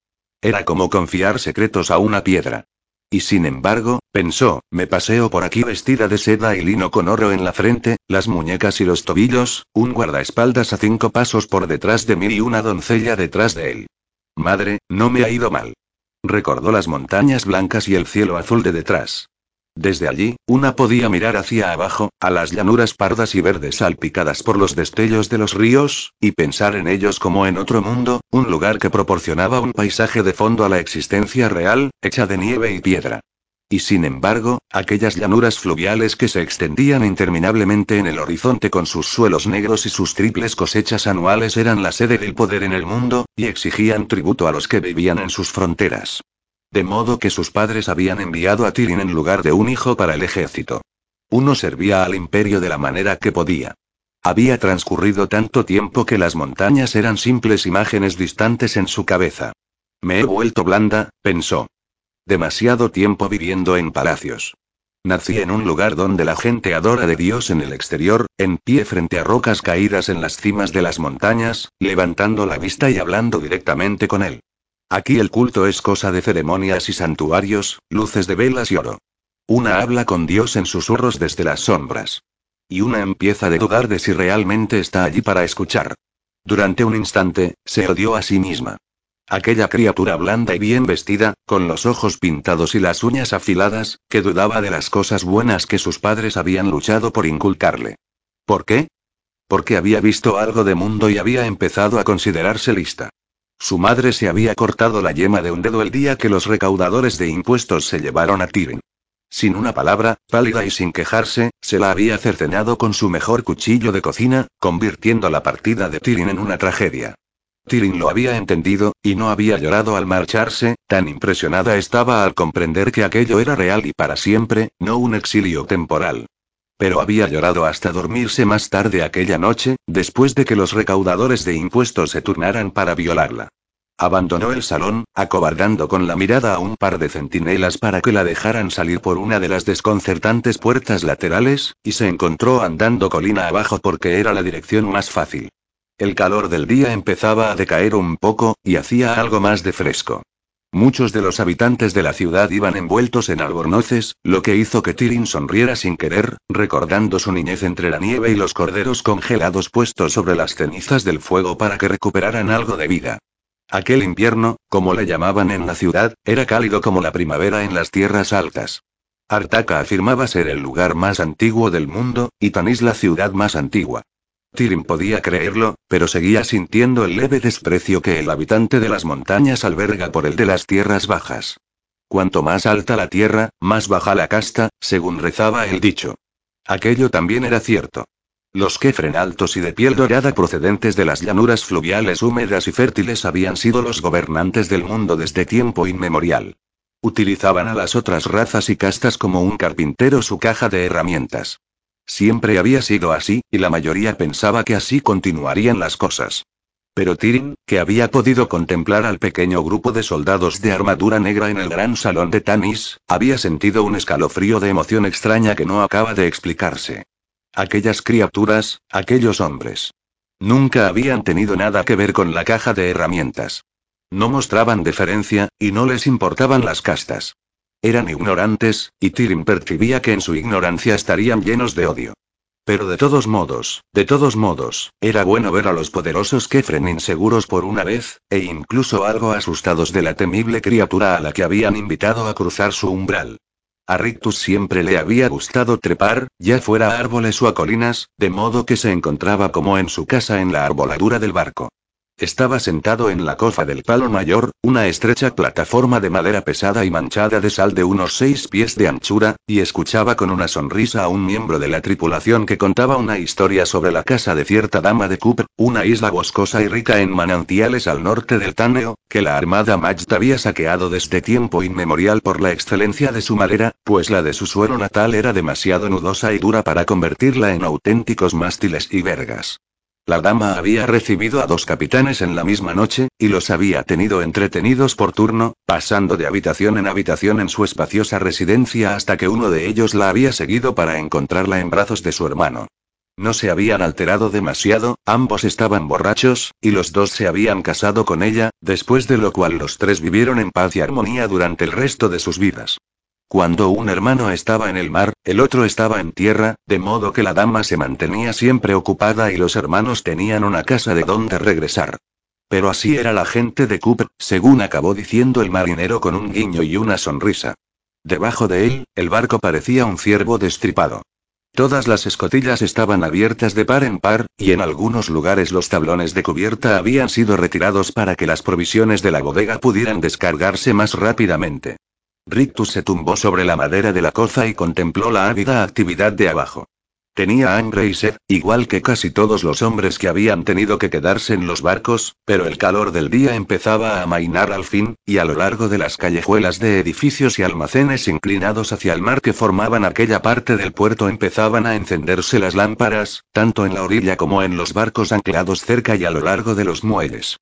Era como confiar secretos a una piedra. Y sin embargo, pensó, me paseo por aquí vestida de seda y lino con oro en la frente, las muñecas y los tobillos, un guardaespaldas a cinco pasos por detrás de mí y una doncella detrás de él. Madre, no me ha ido mal. Recordó las montañas blancas y el cielo azul de detrás. Desde allí, una podía mirar hacia abajo, a las llanuras pardas y verdes salpicadas por los destellos de los ríos, y pensar en ellos como en otro mundo, un lugar que proporcionaba un paisaje de fondo a la existencia real, hecha de nieve y piedra. Y sin embargo, aquellas llanuras fluviales que se extendían interminablemente en el horizonte con sus suelos negros y sus triples cosechas anuales eran la sede del poder en el mundo, y exigían tributo a los que vivían en sus fronteras. De modo que sus padres habían enviado a Tyrion en lugar de un hijo para el ejército. Uno servía al imperio de la manera que podía. Había transcurrido tanto tiempo que las montañas eran simples imágenes distantes en su cabeza. Me he vuelto blanda, pensó. Demasiado tiempo viviendo en palacios. Nací en un lugar donde la gente adora de Dios en el exterior, en pie frente a rocas caídas en las cimas de las montañas, levantando la vista y hablando directamente con él. Aquí el culto es cosa de ceremonias y santuarios, luces de velas y oro. Una habla con Dios en susurros desde las sombras. Y una empieza a dudar de si realmente está allí para escuchar. Durante un instante, se odió a sí misma. Aquella criatura blanda y bien vestida, con los ojos pintados y las uñas afiladas, que dudaba de las cosas buenas que sus padres habían luchado por inculcarle. ¿Por qué? Porque había visto algo de mundo y había empezado a considerarse lista. Su madre se había cortado la yema de un dedo el día que los recaudadores de impuestos se llevaron a Tyrion. Sin una palabra, pálida y sin quejarse, se la había cercenado con su mejor cuchillo de cocina, convirtiendo la partida de Tyrion en una tragedia. Tyrion lo había entendido, y no había llorado al marcharse, tan impresionada estaba al comprender que aquello era real y para siempre, no un exilio temporal. Pero había llorado hasta dormirse más tarde aquella noche, después de que los recaudadores de impuestos se turnaran para violarla. Abandonó el salón, acobardando con la mirada a un par de centinelas para que la dejaran salir por una de las desconcertantes puertas laterales, y se encontró andando colina abajo porque era la dirección más fácil. El calor del día empezaba a decaer un poco, y hacía algo más de fresco. Muchos de los habitantes de la ciudad iban envueltos en albornoces, lo que hizo que Tyrion sonriera sin querer, recordando su niñez entre la nieve y los corderos congelados puestos sobre las cenizas del fuego para que recuperaran algo de vida. Aquel invierno, como le llamaban en la ciudad, era cálido como la primavera en las tierras altas. Artaca afirmaba ser el lugar más antiguo del mundo, y Tanis la ciudad más antigua. Tyrion podía creerlo, pero seguía sintiendo el leve desprecio que el habitante de las montañas alberga por el de las tierras bajas. Cuanto más alta la tierra, más baja la casta, según rezaba el dicho. Aquello también era cierto. Los Kefren altos y de piel dorada procedentes de las llanuras fluviales húmedas y fértiles habían sido los gobernantes del mundo desde tiempo inmemorial. Utilizaban a las otras razas y castas como un carpintero su caja de herramientas. Siempre había sido así, y la mayoría pensaba que así continuarían las cosas. Pero Tyrion, que había podido contemplar al pequeño grupo de soldados de armadura negra en el gran salón de Tanis, había sentido un escalofrío de emoción extraña que no acaba de explicarse. Aquellas criaturas, aquellos hombres. Nunca habían tenido nada que ver con la caja de herramientas. No mostraban deferencia, y no les importaban las castas. Eran ignorantes, y Tyrion percibía que en su ignorancia estarían llenos de odio. Pero de todos modos, de todos modos, era bueno ver a los poderosos Kefren inseguros por una vez, e incluso algo asustados de la temible criatura a la que habían invitado a cruzar su umbral. A Rictus siempre le había gustado trepar, ya fuera a árboles o a colinas, de modo que se encontraba como en su casa en la arboladura del barco. Estaba sentado en la cofa del palo mayor, una estrecha plataforma de madera pesada y manchada de sal de unos seis pies de anchura, y escuchaba con una sonrisa a un miembro de la tripulación que contaba una historia sobre la casa de cierta dama de Cooper, una isla boscosa y rica en manantiales al norte del Táneo, que la armada Majd había saqueado desde tiempo inmemorial por la excelencia de su madera, pues la de su suelo natal era demasiado nudosa y dura para convertirla en auténticos mástiles y vergas. La dama había recibido a dos capitanes en la misma noche, y los había tenido entretenidos por turno, pasando de habitación en habitación en su espaciosa residencia hasta que uno de ellos la había seguido para encontrarla en brazos de su hermano. No se habían alterado demasiado, ambos estaban borrachos, y los dos se habían casado con ella, después de lo cual los tres vivieron en paz y armonía durante el resto de sus vidas. Cuando un hermano estaba en el mar, el otro estaba en tierra, de modo que la dama se mantenía siempre ocupada y los hermanos tenían una casa de donde regresar. Pero así era la gente de Cooper, según acabó diciendo el marinero con un guiño y una sonrisa. Debajo de él, el barco parecía un ciervo destripado. Todas las escotillas estaban abiertas de par en par, y en algunos lugares los tablones de cubierta habían sido retirados para que las provisiones de la bodega pudieran descargarse más rápidamente. Rictus se tumbó sobre la madera de la coza y contempló la ávida actividad de abajo. Tenía hambre y sed, igual que casi todos los hombres que habían tenido que quedarse en los barcos, pero el calor del día empezaba a amainar al fin, y a lo largo de las callejuelas de edificios y almacenes inclinados hacia el mar que formaban aquella parte del puerto empezaban a encenderse las lámparas, tanto en la orilla como en los barcos anclados cerca y a lo largo de los muelles.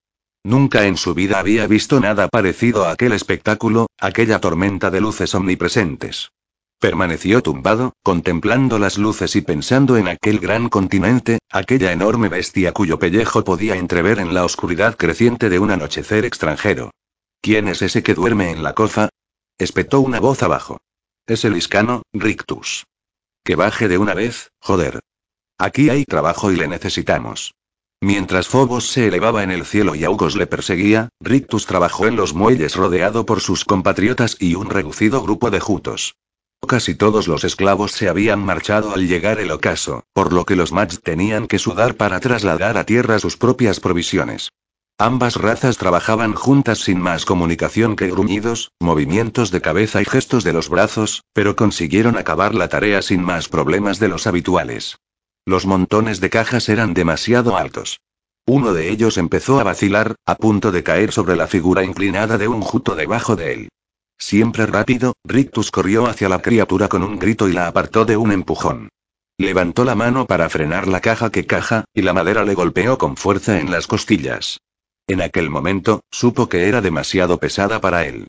Nunca en su vida había visto nada parecido a aquel espectáculo, aquella tormenta de luces omnipresentes. Permaneció tumbado, contemplando las luces y pensando en aquel gran continente, aquella enorme bestia cuyo pellejo podía entrever en la oscuridad creciente de un anochecer extranjero. ¿Quién es ese que duerme en la coza? espetó una voz abajo. Es el iscano, Rictus. Que baje de una vez, joder. Aquí hay trabajo y le necesitamos. Mientras Phobos se elevaba en el cielo y Augos le perseguía, Rictus trabajó en los muelles rodeado por sus compatriotas y un reducido grupo de jutos. Casi todos los esclavos se habían marchado al llegar el ocaso, por lo que los Maj tenían que sudar para trasladar a tierra sus propias provisiones. Ambas razas trabajaban juntas sin más comunicación que gruñidos, movimientos de cabeza y gestos de los brazos, pero consiguieron acabar la tarea sin más problemas de los habituales. Los montones de cajas eran demasiado altos. Uno de ellos empezó a vacilar, a punto de caer sobre la figura inclinada de un juto debajo de él. Siempre rápido, Rictus corrió hacia la criatura con un grito y la apartó de un empujón. Levantó la mano para frenar la caja que caja, y la madera le golpeó con fuerza en las costillas. En aquel momento, supo que era demasiado pesada para él.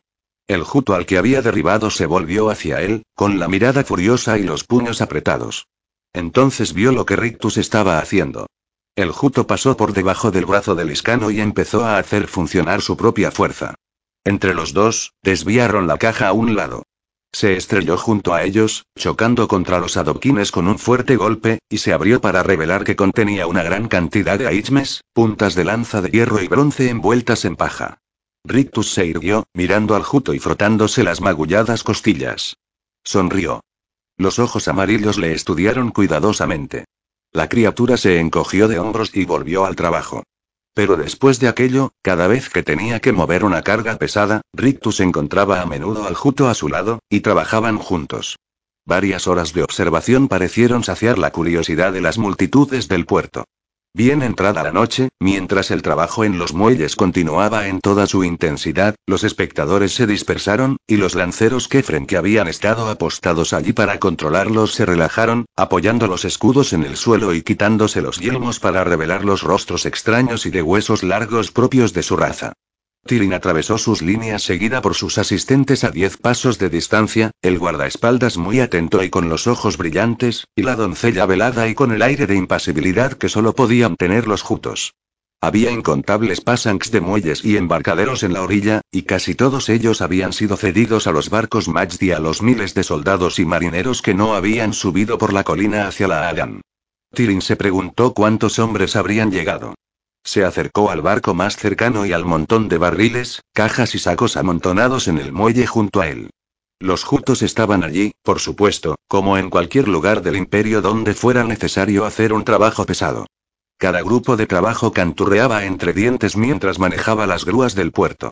El juto al que había derribado se volvió hacia él, con la mirada furiosa y los puños apretados. Entonces vio lo que Rictus estaba haciendo. El juto pasó por debajo del brazo del iscano y empezó a hacer funcionar su propia fuerza. Entre los dos, desviaron la caja a un lado. Se estrelló junto a ellos, chocando contra los adoquines con un fuerte golpe, y se abrió para revelar que contenía una gran cantidad de aichmes, puntas de lanza de hierro y bronce envueltas en paja. Rictus se irguió, mirando al juto y frotándose las magulladas costillas. Sonrió. Los ojos amarillos le estudiaron cuidadosamente. La criatura se encogió de hombros y volvió al trabajo. Pero después de aquello, cada vez que tenía que mover una carga pesada, Rictus encontraba a menudo al Juto a su lado, y trabajaban juntos. Varias horas de observación parecieron saciar la curiosidad de las multitudes del puerto. Bien entrada la noche, mientras el trabajo en los muelles continuaba en toda su intensidad, los espectadores se dispersaron, y los lanceros Kefren que habían estado apostados allí para controlarlos se relajaron, apoyando los escudos en el suelo y quitándose los yelmos para revelar los rostros extraños y de huesos largos propios de su raza. Tirin atravesó sus líneas seguida por sus asistentes a diez pasos de distancia, el guardaespaldas muy atento y con los ojos brillantes, y la doncella velada y con el aire de impasibilidad que solo podían tener los jutos. Había incontables pasanks de muelles y embarcaderos en la orilla, y casi todos ellos habían sido cedidos a los barcos Majdi a los miles de soldados y marineros que no habían subido por la colina hacia la Adan. Tirin se preguntó cuántos hombres habrían llegado. Se acercó al barco más cercano y al montón de barriles, cajas y sacos amontonados en el muelle junto a él. Los jutos estaban allí, por supuesto, como en cualquier lugar del imperio donde fuera necesario hacer un trabajo pesado. Cada grupo de trabajo canturreaba entre dientes mientras manejaba las grúas del puerto.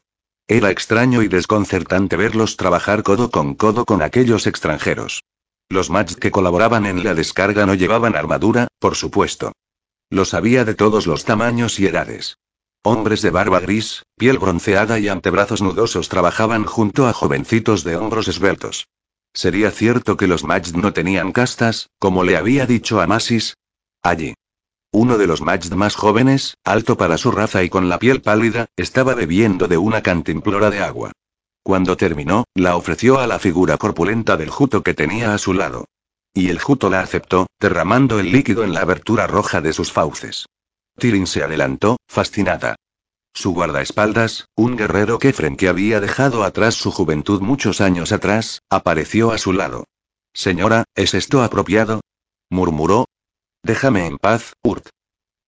Era extraño y desconcertante verlos trabajar codo con codo con aquellos extranjeros. Los mats que colaboraban en la descarga no llevaban armadura, por supuesto. Los había de todos los tamaños y edades. Hombres de barba gris, piel bronceada y antebrazos nudosos trabajaban junto a jovencitos de hombros esbeltos. ¿Sería cierto que los Majd no tenían castas, como le había dicho a Masis? Allí. Uno de los Majd más jóvenes, alto para su raza y con la piel pálida, estaba bebiendo de una cantimplora de agua. Cuando terminó, la ofreció a la figura corpulenta del juto que tenía a su lado. Y el juto la aceptó, derramando el líquido en la abertura roja de sus fauces. Tirin se adelantó, fascinada. Su guardaespaldas, un guerrero Kefren que había dejado atrás su juventud muchos años atrás, apareció a su lado. Señora, ¿es esto apropiado? murmuró. Déjame en paz, Urt.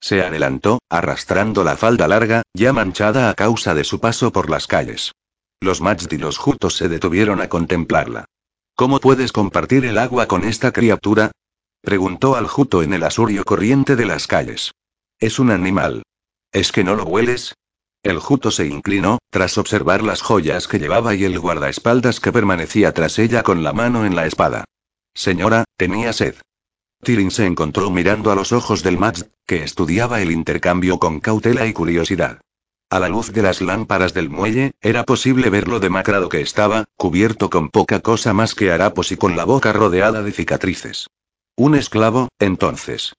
Se adelantó, arrastrando la falda larga, ya manchada a causa de su paso por las calles. Los Majdi y los Jutos se detuvieron a contemplarla. ¿Cómo puedes compartir el agua con esta criatura? Preguntó al Juto en el asurio corriente de las calles. Es un animal. ¿Es que no lo hueles? El Juto se inclinó, tras observar las joyas que llevaba y el guardaespaldas que permanecía tras ella con la mano en la espada. Señora, tenía sed. Tirin se encontró mirando a los ojos del Max, que estudiaba el intercambio con cautela y curiosidad. A la luz de las lámparas del muelle, era posible ver lo demacrado que estaba, cubierto con poca cosa más que harapos y con la boca rodeada de cicatrices. Un esclavo, entonces.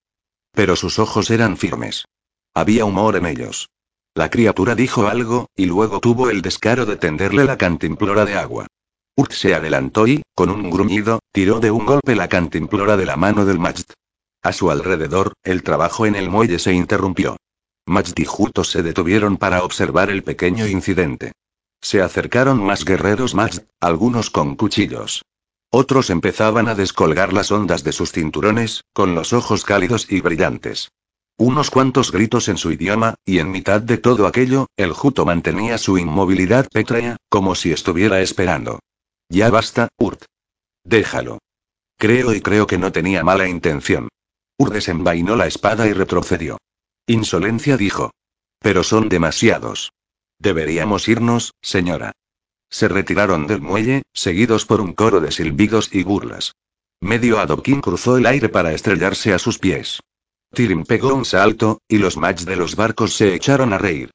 Pero sus ojos eran firmes. Había humor en ellos. La criatura dijo algo, y luego tuvo el descaro de tenderle la cantimplora de agua. Urt se adelantó y, con un gruñido, tiró de un golpe la cantimplora de la mano del Majd. A su alrededor, el trabajo en el muelle se interrumpió. Majd y Juto se detuvieron para observar el pequeño incidente. Se acercaron más guerreros Majd, algunos con cuchillos. Otros empezaban a descolgar las ondas de sus cinturones, con los ojos cálidos y brillantes. Unos cuantos gritos en su idioma, y en mitad de todo aquello, el Juto mantenía su inmovilidad pétrea, como si estuviera esperando. Ya basta, Urt. Déjalo. Creo y creo que no tenía mala intención. Urt desenvainó la espada y retrocedió. Insolencia dijo. Pero son demasiados. Deberíamos irnos, señora. Se retiraron del muelle, seguidos por un coro de silbidos y burlas. Medio adoquín cruzó el aire para estrellarse a sus pies. Tirin pegó un salto, y los match de los barcos se echaron a reír.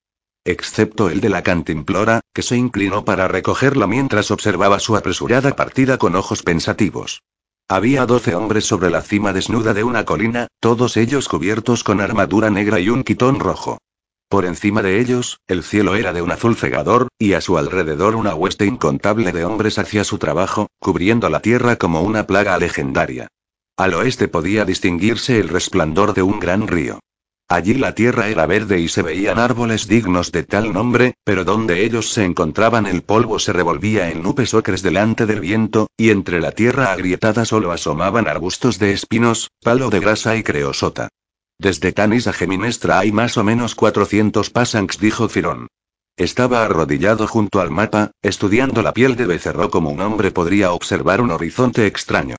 Excepto el de la cantimplora, que se inclinó para recogerla mientras observaba su apresurada partida con ojos pensativos. Había doce hombres sobre la cima desnuda de una colina, todos ellos cubiertos con armadura negra y un quitón rojo. Por encima de ellos, el cielo era de un azul cegador, y a su alrededor una hueste incontable de hombres hacía su trabajo, cubriendo la tierra como una plaga legendaria. Al oeste podía distinguirse el resplandor de un gran río. Allí la tierra era verde y se veían árboles dignos de tal nombre, pero donde ellos se encontraban el polvo se revolvía en nubes ocres delante del viento, y entre la tierra agrietada solo asomaban arbustos de espinos, palo de grasa y creosota. Desde Tanis a Geminestra hay más o menos 400 pasanks, dijo Firón. Estaba arrodillado junto al mapa, estudiando la piel de becerro como un hombre podría observar un horizonte extraño.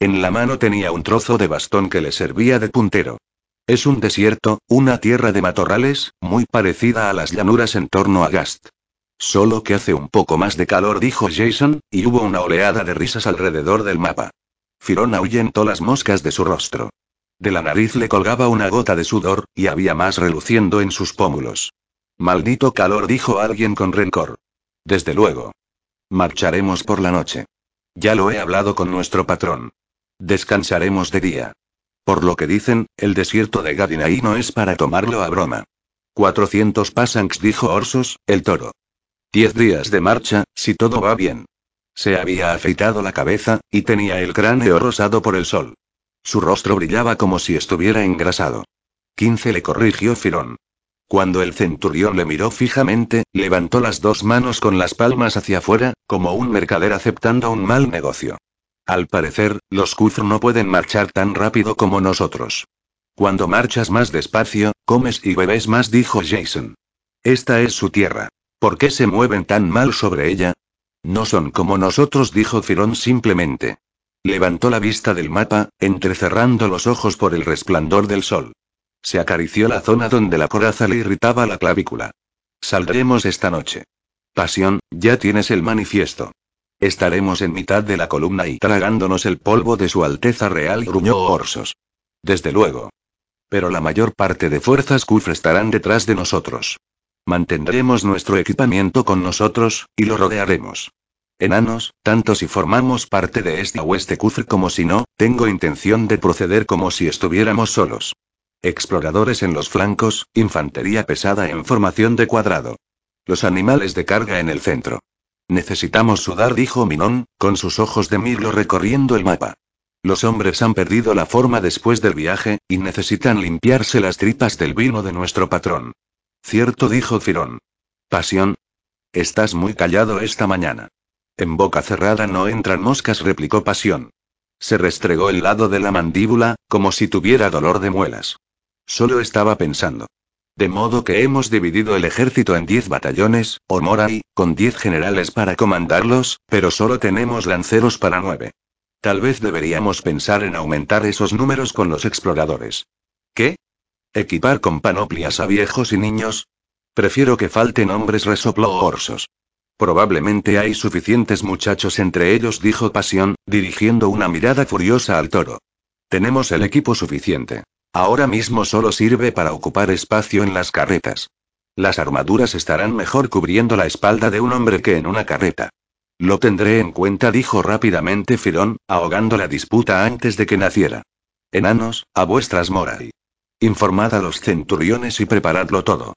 En la mano tenía un trozo de bastón que le servía de puntero. Es un desierto, una tierra de matorrales, muy parecida a las llanuras en torno a Gast. Solo que hace un poco más de calor, dijo Jason, y hubo una oleada de risas alrededor del mapa. Firón ahuyentó las moscas de su rostro. De la nariz le colgaba una gota de sudor, y había más reluciendo en sus pómulos. Maldito calor, dijo alguien con rencor. Desde luego. Marcharemos por la noche. Ya lo he hablado con nuestro patrón. Descansaremos de día. Por lo que dicen, el desierto de Gadinaí no es para tomarlo a broma. 400 pasanks, dijo Orsos, el toro. Diez días de marcha, si todo va bien. Se había afeitado la cabeza, y tenía el cráneo rosado por el sol. Su rostro brillaba como si estuviera engrasado. 15 le corrigió Firón. Cuando el centurión le miró fijamente, levantó las dos manos con las palmas hacia afuera, como un mercader aceptando un mal negocio. Al parecer, los Kuzr no pueden marchar tan rápido como nosotros. Cuando marchas más despacio, comes y bebes más, dijo Jason. Esta es su tierra. ¿Por qué se mueven tan mal sobre ella? No son como nosotros, dijo Firón simplemente. Levantó la vista del mapa, entrecerrando los ojos por el resplandor del sol. Se acarició la zona donde la coraza le irritaba la clavícula. Saldremos esta noche. Pasión, ya tienes el manifiesto. Estaremos en mitad de la columna y tragándonos el polvo de su Alteza Real, gruñó Orsos. Desde luego. Pero la mayor parte de fuerzas Kufr estarán detrás de nosotros. Mantendremos nuestro equipamiento con nosotros, y lo rodearemos. Enanos, tanto si formamos parte de esta hueste Kufr como si no, tengo intención de proceder como si estuviéramos solos. Exploradores en los flancos, infantería pesada en formación de cuadrado. Los animales de carga en el centro. Necesitamos sudar, dijo Minón, con sus ojos de mirlo recorriendo el mapa. Los hombres han perdido la forma después del viaje, y necesitan limpiarse las tripas del vino de nuestro patrón. Cierto, dijo Firón. Pasión. Estás muy callado esta mañana. En boca cerrada no entran moscas, replicó Pasión. Se restregó el lado de la mandíbula, como si tuviera dolor de muelas. Solo estaba pensando. De modo que hemos dividido el ejército en 10 batallones, o Morai, con 10 generales para comandarlos, pero solo tenemos lanceros para 9. Tal vez deberíamos pensar en aumentar esos números con los exploradores. ¿Qué? ¿Equipar con panoplias a viejos y niños? Prefiero que falten hombres, resopló Orsos. Probablemente hay suficientes muchachos entre ellos, dijo Pasión, dirigiendo una mirada furiosa al toro. Tenemos el equipo suficiente. Ahora mismo solo sirve para ocupar espacio en las carretas. Las armaduras estarán mejor cubriendo la espalda de un hombre que en una carreta. Lo tendré en cuenta, dijo rápidamente Firón, ahogando la disputa antes de que naciera. Enanos, a vuestras morai. Informad a los centuriones y preparadlo todo.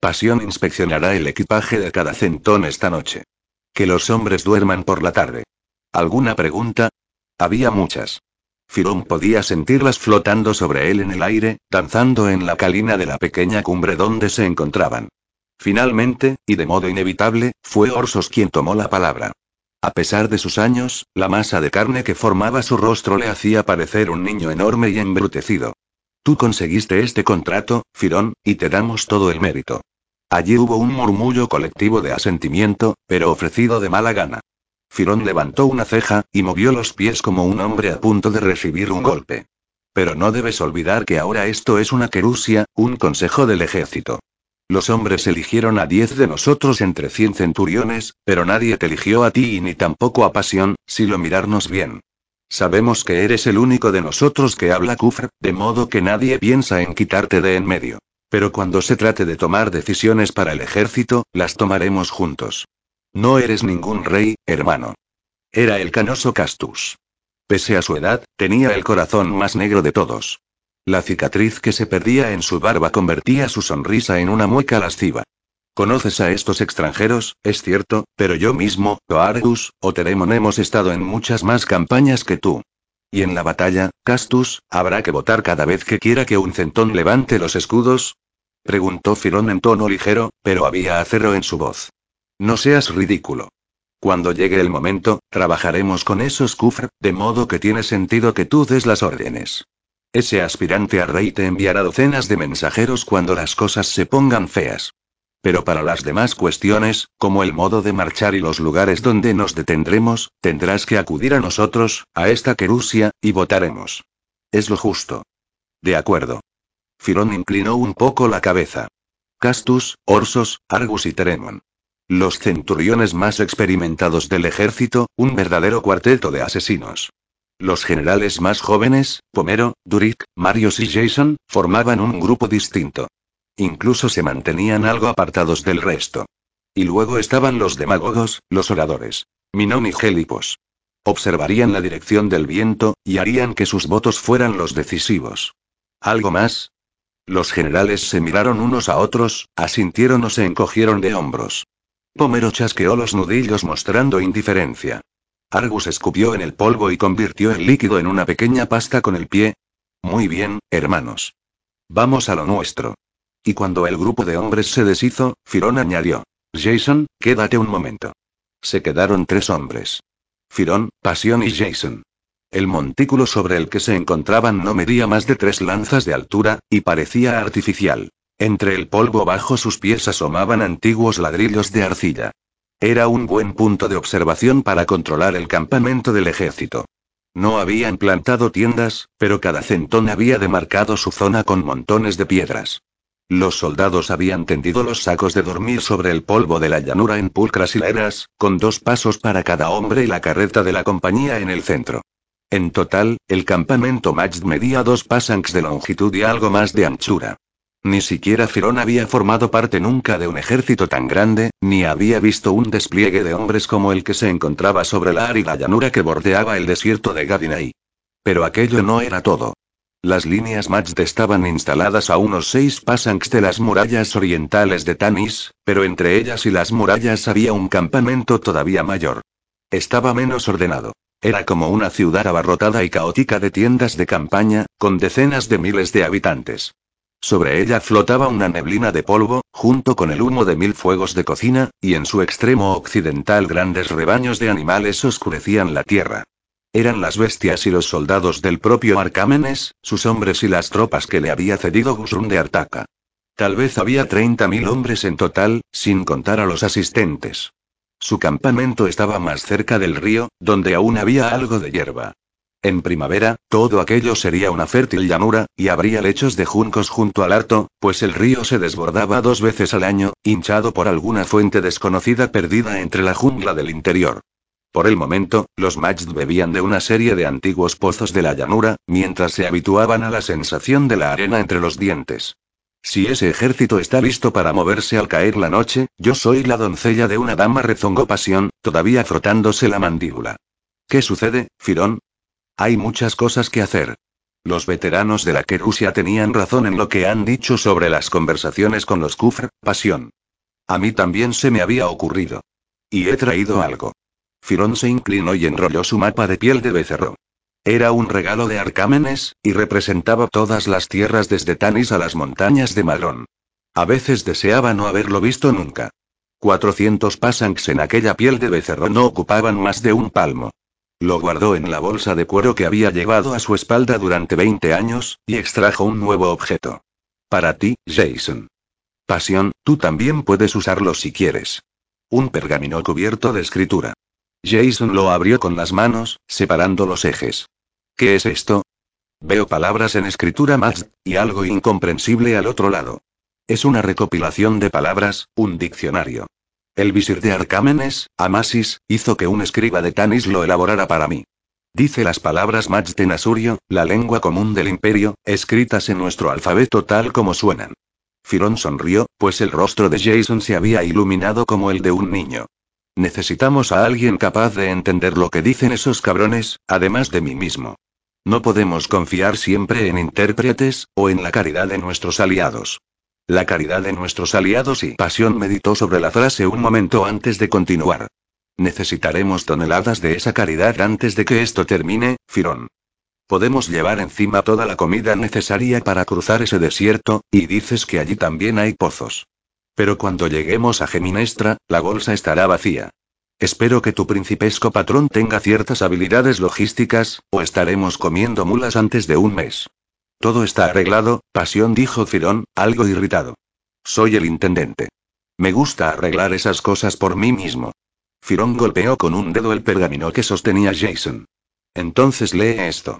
Pasión inspeccionará el equipaje de cada centón esta noche. Que los hombres duerman por la tarde. ¿Alguna pregunta? Había muchas. Firón podía sentirlas flotando sobre él en el aire, danzando en la calina de la pequeña cumbre donde se encontraban. Finalmente, y de modo inevitable, fue Orsos quien tomó la palabra. A pesar de sus años, la masa de carne que formaba su rostro le hacía parecer un niño enorme y embrutecido. Tú conseguiste este contrato, Firón, y te damos todo el mérito. Allí hubo un murmullo colectivo de asentimiento, pero ofrecido de mala gana. Firón levantó una ceja, y movió los pies como un hombre a punto de recibir un golpe. Pero no debes olvidar que ahora esto es una querusia, un consejo del ejército. Los hombres eligieron a diez de nosotros entre cien centuriones, pero nadie te eligió a ti y ni tampoco a Pasión, si lo mirarnos bien. Sabemos que eres el único de nosotros que habla Kufr, de modo que nadie piensa en quitarte de en medio. Pero cuando se trate de tomar decisiones para el ejército, las tomaremos juntos. No eres ningún rey, hermano. Era el canoso Castus. Pese a su edad, tenía el corazón más negro de todos. La cicatriz que se perdía en su barba convertía su sonrisa en una mueca lasciva. Conoces a estos extranjeros, es cierto, pero yo mismo, Argus, o Teremon hemos estado en muchas más campañas que tú. Y en la batalla, Castus, ¿habrá que votar cada vez que quiera que un centón levante los escudos? Preguntó Firón en tono ligero, pero había acero en su voz. No seas ridículo. Cuando llegue el momento, trabajaremos con esos kufr, de modo que tiene sentido que tú des las órdenes. Ese aspirante a rey te enviará docenas de mensajeros cuando las cosas se pongan feas. Pero para las demás cuestiones, como el modo de marchar y los lugares donde nos detendremos, tendrás que acudir a nosotros, a esta querusia, y votaremos. Es lo justo. De acuerdo. Firón inclinó un poco la cabeza. Castus, Orsos, Argus y Teremon. Los centuriones más experimentados del ejército, un verdadero cuarteto de asesinos. Los generales más jóvenes, Pomero, Durik, Marius y Jason, formaban un grupo distinto. Incluso se mantenían algo apartados del resto. Y luego estaban los demagogos, los oradores. Minón y Gélipos. Observarían la dirección del viento, y harían que sus votos fueran los decisivos. ¿Algo más? Los generales se miraron unos a otros, asintieron o se encogieron de hombros. Pomero chasqueó los nudillos mostrando indiferencia. Argus escupió en el polvo y convirtió el líquido en una pequeña pasta con el pie. Muy bien, hermanos. Vamos a lo nuestro. Y cuando el grupo de hombres se deshizo, Firón añadió. Jason, quédate un momento. Se quedaron tres hombres. Firón, Pasión y Jason. El montículo sobre el que se encontraban no medía más de tres lanzas de altura, y parecía artificial. Entre el polvo bajo sus pies asomaban antiguos ladrillos de arcilla. Era un buen punto de observación para controlar el campamento del ejército. No habían plantado tiendas, pero cada centón había demarcado su zona con montones de piedras. Los soldados habían tendido los sacos de dormir sobre el polvo de la llanura en pulcras hileras, con dos pasos para cada hombre y la carreta de la compañía en el centro. En total, el campamento Majd medía dos pasanks de longitud y algo más de anchura. Ni siquiera Firón había formado parte nunca de un ejército tan grande, ni había visto un despliegue de hombres como el que se encontraba sobre la árida llanura que bordeaba el desierto de Gadinei. Pero aquello no era todo. Las líneas Majd estaban instaladas a unos seis pasanks de las murallas orientales de Tanis, pero entre ellas y las murallas había un campamento todavía mayor. Estaba menos ordenado. Era como una ciudad abarrotada y caótica de tiendas de campaña, con decenas de miles de habitantes. Sobre ella flotaba una neblina de polvo, junto con el humo de mil fuegos de cocina, y en su extremo occidental grandes rebaños de animales oscurecían la tierra. Eran las bestias y los soldados del propio Arcámenes, sus hombres y las tropas que le había cedido Gusrun de Artaca. Tal vez había 30.000 hombres en total, sin contar a los asistentes. Su campamento estaba más cerca del río, donde aún había algo de hierba. En primavera, todo aquello sería una fértil llanura, y habría lechos de juncos junto al harto, pues el río se desbordaba dos veces al año, hinchado por alguna fuente desconocida perdida entre la jungla del interior. Por el momento, los Majd bebían de una serie de antiguos pozos de la llanura, mientras se habituaban a la sensación de la arena entre los dientes. Si ese ejército está listo para moverse al caer la noche, yo soy la doncella de una dama, rezongó Pasión, todavía frotándose la mandíbula. ¿Qué sucede, Firón? Hay muchas cosas que hacer. Los veteranos de la Querusia tenían razón en lo que han dicho sobre las conversaciones con los Kufr, Pasión. A mí también se me había ocurrido. Y he traído algo. Firón se inclinó y enrolló su mapa de piel de becerro. Era un regalo de Arcámenes, y representaba todas las tierras desde Tanis a las montañas de Malón. A veces deseaba no haberlo visto nunca. 400 pasangs en aquella piel de becerro no ocupaban más de un palmo. Lo guardó en la bolsa de cuero que había llevado a su espalda durante 20 años, y extrajo un nuevo objeto. Para ti, Jason. Pasión, tú también puedes usarlo si quieres. Un pergamino cubierto de escritura. Jason lo abrió con las manos, separando los ejes. ¿Qué es esto? Veo palabras en escritura más, y algo incomprensible al otro lado. Es una recopilación de palabras, un diccionario. El visir de Arcámenes, Amasis, hizo que un escriba de Tanis lo elaborara para mí. Dice las palabras Majten Asurio, la lengua común del imperio, escritas en nuestro alfabeto tal como suenan. Firón sonrió, pues el rostro de Jason se había iluminado como el de un niño. Necesitamos a alguien capaz de entender lo que dicen esos cabrones, además de mí mismo. No podemos confiar siempre en intérpretes, o en la caridad de nuestros aliados. La caridad de nuestros aliados y Pasión meditó sobre la frase un momento antes de continuar. Necesitaremos toneladas de esa caridad antes de que esto termine, Firón. Podemos llevar encima toda la comida necesaria para cruzar ese desierto, y dices que allí también hay pozos. Pero cuando lleguemos a Geminestra, la bolsa estará vacía. Espero que tu principesco patrón tenga ciertas habilidades logísticas, o estaremos comiendo mulas antes de un mes. Todo está arreglado, Pasión dijo Firón, algo irritado. Soy el intendente. Me gusta arreglar esas cosas por mí mismo. Firón golpeó con un dedo el pergamino que sostenía Jason. Entonces lee esto.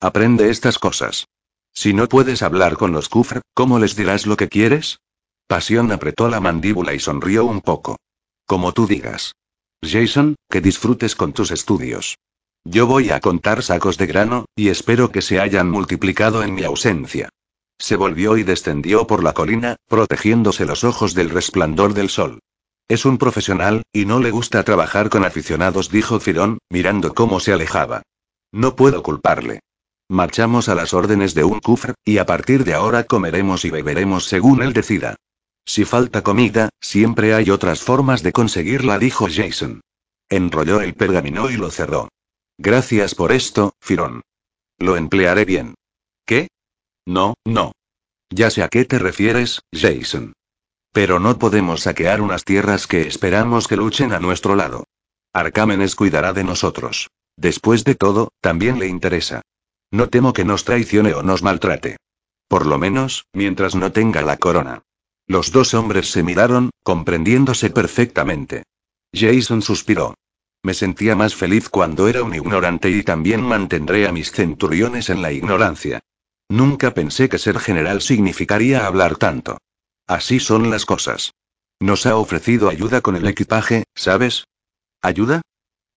Aprende estas cosas. Si no puedes hablar con los Kufr, ¿cómo les dirás lo que quieres? Pasión apretó la mandíbula y sonrió un poco. Como tú digas. Jason, que disfrutes con tus estudios. Yo voy a contar sacos de grano, y espero que se hayan multiplicado en mi ausencia. Se volvió y descendió por la colina, protegiéndose los ojos del resplandor del sol. Es un profesional, y no le gusta trabajar con aficionados, dijo Firón, mirando cómo se alejaba. No puedo culparle. Marchamos a las órdenes de un kufr, y a partir de ahora comeremos y beberemos según él decida. Si falta comida, siempre hay otras formas de conseguirla, dijo Jason. Enrolló el pergamino y lo cerró. Gracias por esto, Firón. Lo emplearé bien. ¿Qué? No, no. Ya sé a qué te refieres, Jason. Pero no podemos saquear unas tierras que esperamos que luchen a nuestro lado. Arcámenes cuidará de nosotros. Después de todo, también le interesa. No temo que nos traicione o nos maltrate. Por lo menos, mientras no tenga la corona. Los dos hombres se miraron, comprendiéndose perfectamente. Jason suspiró. Me sentía más feliz cuando era un ignorante y también mantendré a mis centuriones en la ignorancia. Nunca pensé que ser general significaría hablar tanto. Así son las cosas. Nos ha ofrecido ayuda con el equipaje, ¿sabes? ¿Ayuda?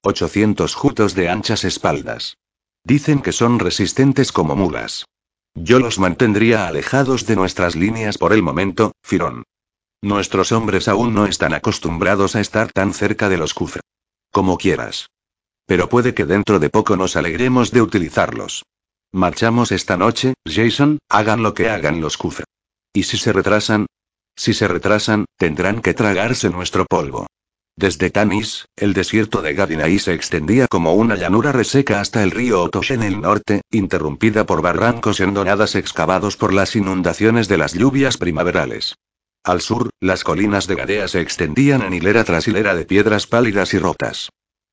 800 jutos de anchas espaldas. Dicen que son resistentes como mulas. Yo los mantendría alejados de nuestras líneas por el momento, Firón. Nuestros hombres aún no están acostumbrados a estar tan cerca de los Kufr. Como quieras. Pero puede que dentro de poco nos alegremos de utilizarlos. Marchamos esta noche, Jason, hagan lo que hagan los Kufr. ¿Y si se retrasan? Si se retrasan, tendrán que tragarse nuestro polvo. Desde Tanis, el desierto de Gadinaí se extendía como una llanura reseca hasta el río Otosh en el norte, interrumpida por barrancos endonadas excavados por las inundaciones de las lluvias primaverales. Al sur, las colinas de Gadea se extendían en hilera tras hilera de piedras pálidas y rotas.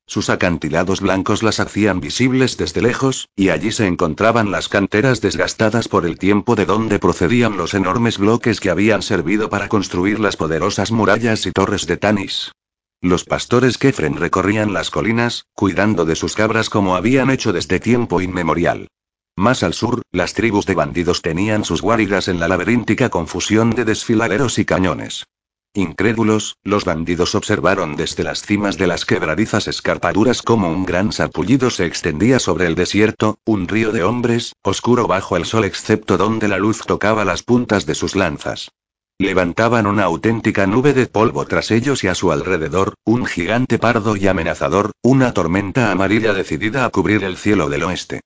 Sus acantilados blancos las hacían visibles desde lejos, y allí se encontraban las canteras desgastadas por el tiempo de donde procedían los enormes bloques que habían servido para construir las poderosas murallas y torres de Tanis. Los pastores Kefren recorrían las colinas, cuidando de sus cabras como habían hecho desde tiempo inmemorial. Más al sur, las tribus de bandidos tenían sus guaridas en la laberíntica confusión de desfiladeros y cañones. Incrédulos, los bandidos observaron desde las cimas de las quebradizas escarpaduras como un gran sarpullido se extendía sobre el desierto, un río de hombres, oscuro bajo el sol excepto donde la luz tocaba las puntas de sus lanzas. Levantaban una auténtica nube de polvo tras ellos y a su alrededor, un gigante pardo y amenazador, una tormenta amarilla decidida a cubrir el cielo del oeste.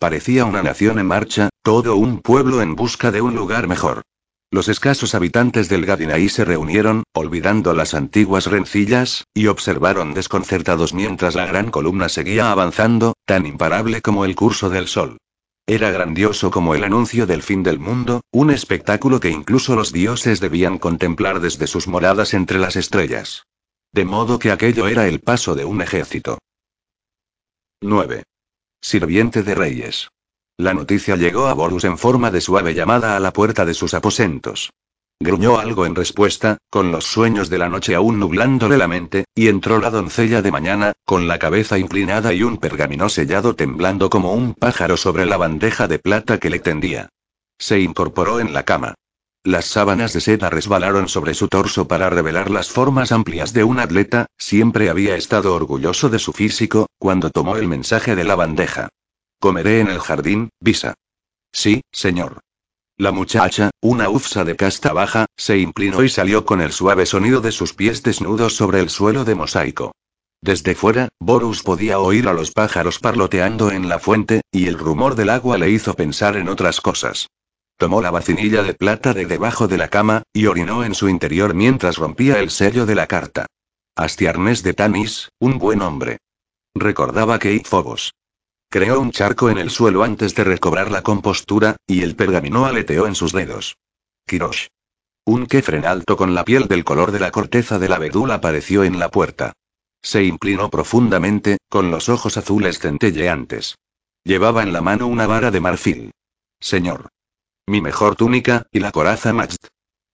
Parecía una nación en marcha, todo un pueblo en busca de un lugar mejor. Los escasos habitantes del Gadinaí se reunieron, olvidando las antiguas rencillas, y observaron desconcertados mientras la gran columna seguía avanzando, tan imparable como el curso del sol. Era grandioso como el anuncio del fin del mundo, un espectáculo que incluso los dioses debían contemplar desde sus moradas entre las estrellas. De modo que aquello era el paso de un ejército. 9. Sirviente de reyes. La noticia llegó a Borus en forma de suave llamada a la puerta de sus aposentos. Gruñó algo en respuesta, con los sueños de la noche aún nublándole la mente, y entró la doncella de mañana, con la cabeza inclinada y un pergamino sellado temblando como un pájaro sobre la bandeja de plata que le tendía. Se incorporó en la cama. Las sábanas de seda resbalaron sobre su torso para revelar las formas amplias de un atleta, siempre había estado orgulloso de su físico, cuando tomó el mensaje de la bandeja. Comeré en el jardín, Visa. Sí, señor. La muchacha, una ufsa de casta baja, se inclinó y salió con el suave sonido de sus pies desnudos sobre el suelo de mosaico. Desde fuera, Borus podía oír a los pájaros parloteando en la fuente, y el rumor del agua le hizo pensar en otras cosas. Tomó la vacinilla de plata de debajo de la cama, y orinó en su interior mientras rompía el sello de la carta. Astiarnés de Tanis, un buen hombre. Recordaba que Ifobos Creó un charco en el suelo antes de recobrar la compostura, y el pergamino aleteó en sus dedos. Kirosh. Un kefren alto con la piel del color de la corteza del abedul apareció en la puerta. Se inclinó profundamente, con los ojos azules centelleantes. Llevaba en la mano una vara de marfil. Señor. Mi mejor túnica, y la coraza Majd.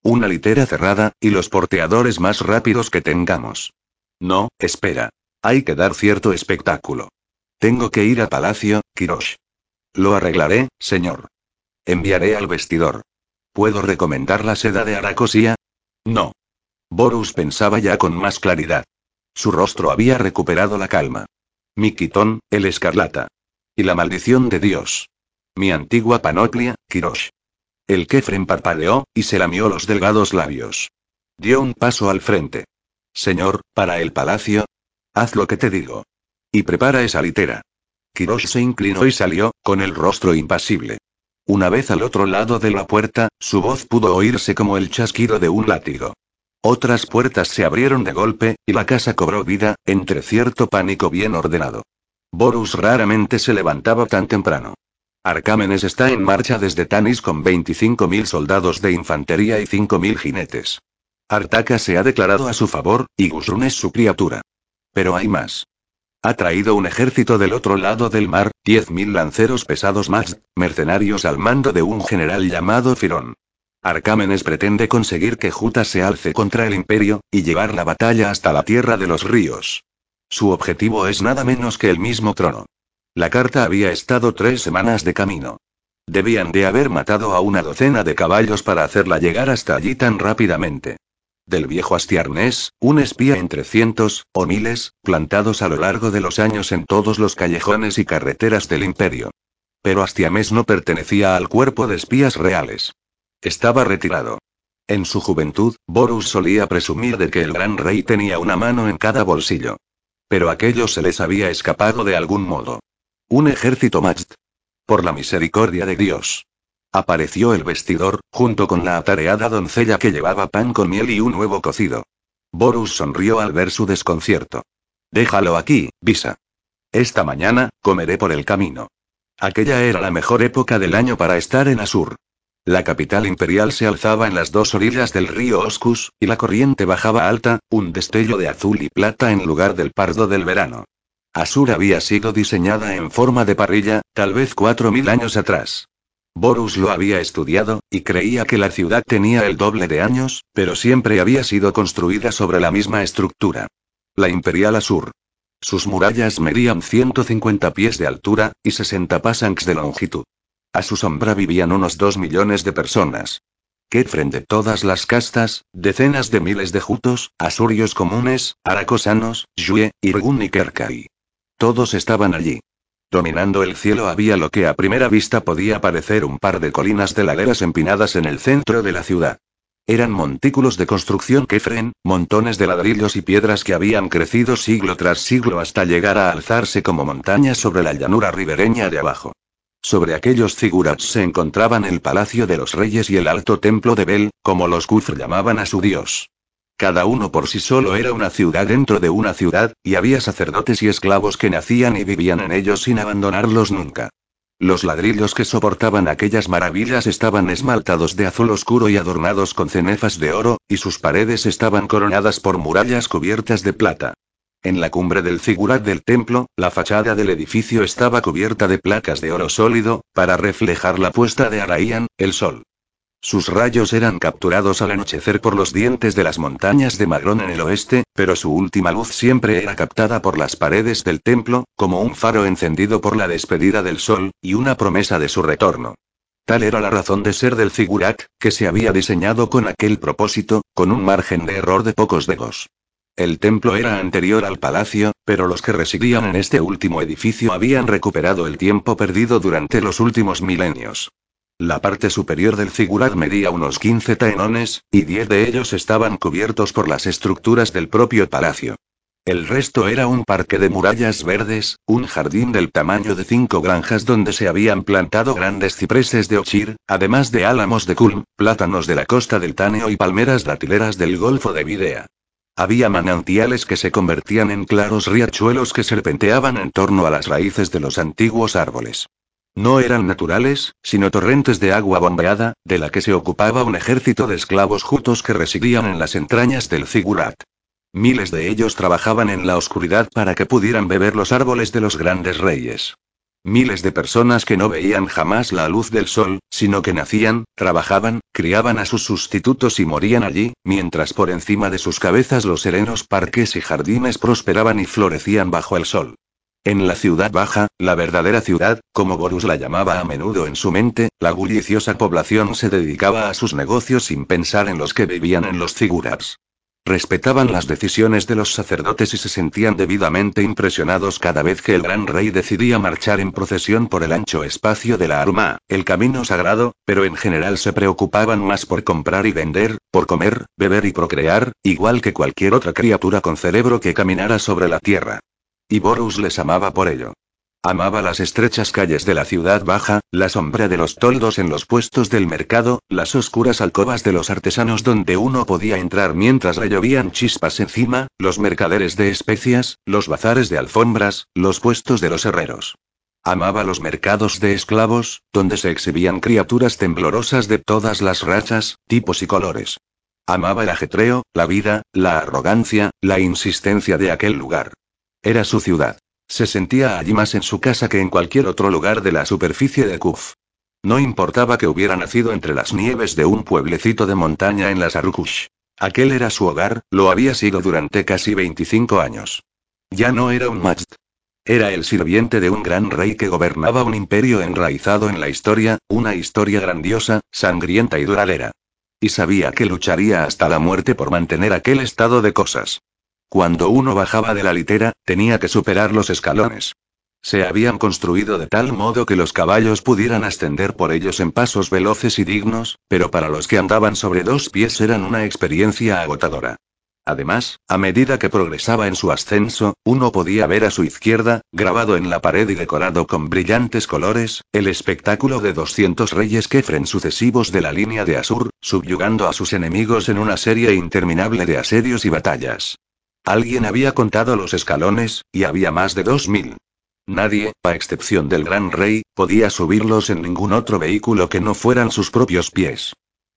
Una litera cerrada, y los porteadores más rápidos que tengamos. No, espera. Hay que dar cierto espectáculo. Tengo que ir a palacio, Kirosh. Lo arreglaré, señor. Enviaré al vestidor. ¿Puedo recomendar la seda de Aracosía? No. Borus pensaba ya con más claridad. Su rostro había recuperado la calma. Mi quitón, el escarlata. Y la maldición de Dios. Mi antigua panoplia, Kirosh. El Kefren parpadeó, y se lamió los delgados labios. Dio un paso al frente. Señor, para el palacio. Haz lo que te digo. Y prepara esa litera. Kirosh se inclinó y salió, con el rostro impasible. Una vez al otro lado de la puerta, su voz pudo oírse como el chasquido de un látigo. Otras puertas se abrieron de golpe, y la casa cobró vida, entre cierto pánico bien ordenado. Borus raramente se levantaba tan temprano. Arcámenes está en marcha desde Tanis con 25.000 soldados de infantería y 5.000 jinetes. Artaca se ha declarado a su favor, y Gusrun es su criatura. Pero hay más. Ha traído un ejército del otro lado del mar, 10.000 lanceros pesados más, mercenarios al mando de un general llamado Firón. Arcámenes pretende conseguir que Juta se alce contra el imperio, y llevar la batalla hasta la tierra de los ríos. Su objetivo es nada menos que el mismo trono. La carta había estado tres semanas de camino. Debían de haber matado a una docena de caballos para hacerla llegar hasta allí tan rápidamente del viejo Astiarnés, un espía entre cientos, o miles, plantados a lo largo de los años en todos los callejones y carreteras del imperio. Pero Astiamés no pertenecía al cuerpo de espías reales. Estaba retirado. En su juventud, Borus solía presumir de que el gran rey tenía una mano en cada bolsillo. Pero aquello se les había escapado de algún modo. Un ejército Majd. Por la misericordia de Dios. Apareció el vestidor, junto con la atareada doncella que llevaba pan con miel y un huevo cocido. Borus sonrió al ver su desconcierto. Déjalo aquí, Visa. Esta mañana, comeré por el camino. Aquella era la mejor época del año para estar en Asur. La capital imperial se alzaba en las dos orillas del río Oscus, y la corriente bajaba alta, un destello de azul y plata en lugar del pardo del verano. Asur había sido diseñada en forma de parrilla, tal vez cuatro mil años atrás. Borus lo había estudiado, y creía que la ciudad tenía el doble de años, pero siempre había sido construida sobre la misma estructura. La Imperial Asur. Sus murallas medían 150 pies de altura, y 60 pasanks de longitud. A su sombra vivían unos dos millones de personas. Kefren de todas las castas, decenas de miles de jutos, asurios comunes, aracosanos, yue, irgun y kerkai. Todos estaban allí. Dominando el cielo había lo que a primera vista podía parecer un par de colinas de laderas empinadas en el centro de la ciudad. Eran montículos de construcción Kefren, montones de ladrillos y piedras que habían crecido siglo tras siglo hasta llegar a alzarse como montañas sobre la llanura ribereña de abajo. Sobre aquellos figurats se encontraban el palacio de los reyes y el alto templo de Bel, como los Kufr llamaban a su dios. Cada uno por sí solo era una ciudad dentro de una ciudad, y había sacerdotes y esclavos que nacían y vivían en ellos sin abandonarlos nunca. Los ladrillos que soportaban aquellas maravillas estaban esmaltados de azul oscuro y adornados con cenefas de oro, y sus paredes estaban coronadas por murallas cubiertas de plata. En la cumbre del figurat del templo, la fachada del edificio estaba cubierta de placas de oro sólido, para reflejar la puesta de Araian, el sol. Sus rayos eran capturados al anochecer por los dientes de las montañas de Magrón en el oeste, pero su última luz siempre era captada por las paredes del templo, como un faro encendido por la despedida del sol, y una promesa de su retorno. Tal era la razón de ser del figurat, que se había diseñado con aquel propósito, con un margen de error de pocos dedos. El templo era anterior al palacio, pero los que residían en este último edificio habían recuperado el tiempo perdido durante los últimos milenios. La parte superior del figurat medía unos 15 taenones, y 10 de ellos estaban cubiertos por las estructuras del propio palacio. El resto era un parque de murallas verdes, un jardín del tamaño de cinco granjas donde se habían plantado grandes cipreses de Ochir, además de álamos de Kulm, plátanos de la costa del Táneo y palmeras datileras del Golfo de Videa. Había manantiales que se convertían en claros riachuelos que serpenteaban en torno a las raíces de los antiguos árboles. No eran naturales, sino torrentes de agua bombeada, de la que se ocupaba un ejército de esclavos jutos que residían en las entrañas del Zigurat. Miles de ellos trabajaban en la oscuridad para que pudieran beber los árboles de los grandes reyes. Miles de personas que no veían jamás la luz del sol, sino que nacían, trabajaban, criaban a sus sustitutos y morían allí, mientras por encima de sus cabezas los serenos parques y jardines prosperaban y florecían bajo el sol. En la ciudad baja, la verdadera ciudad, como Borus la llamaba a menudo en su mente, la bulliciosa población se dedicaba a sus negocios sin pensar en los que vivían en los figuras. Respetaban las decisiones de los sacerdotes y se sentían debidamente impresionados cada vez que el gran rey decidía marchar en procesión por el ancho espacio de la Arma, el camino sagrado, pero en general se preocupaban más por comprar y vender, por comer, beber y procrear, igual que cualquier otra criatura con cerebro que caminara sobre la tierra. Y Borus les amaba por ello. Amaba las estrechas calles de la ciudad baja, la sombra de los toldos en los puestos del mercado, las oscuras alcobas de los artesanos donde uno podía entrar mientras le llovían chispas encima, los mercaderes de especias, los bazares de alfombras, los puestos de los herreros. Amaba los mercados de esclavos, donde se exhibían criaturas temblorosas de todas las rachas, tipos y colores. Amaba el ajetreo, la vida, la arrogancia, la insistencia de aquel lugar. Era su ciudad. Se sentía allí más en su casa que en cualquier otro lugar de la superficie de Kuf. No importaba que hubiera nacido entre las nieves de un pueblecito de montaña en las Arukush. Aquel era su hogar, lo había sido durante casi 25 años. Ya no era un majd. Era el sirviente de un gran rey que gobernaba un imperio enraizado en la historia, una historia grandiosa, sangrienta y duradera. Y sabía que lucharía hasta la muerte por mantener aquel estado de cosas. Cuando uno bajaba de la litera, tenía que superar los escalones. Se habían construido de tal modo que los caballos pudieran ascender por ellos en pasos veloces y dignos, pero para los que andaban sobre dos pies eran una experiencia agotadora. Además, a medida que progresaba en su ascenso, uno podía ver a su izquierda, grabado en la pared y decorado con brillantes colores, el espectáculo de 200 reyes Kefren sucesivos de la línea de Asur, subyugando a sus enemigos en una serie interminable de asedios y batallas. Alguien había contado los escalones, y había más de dos mil. Nadie, a excepción del gran rey, podía subirlos en ningún otro vehículo que no fueran sus propios pies.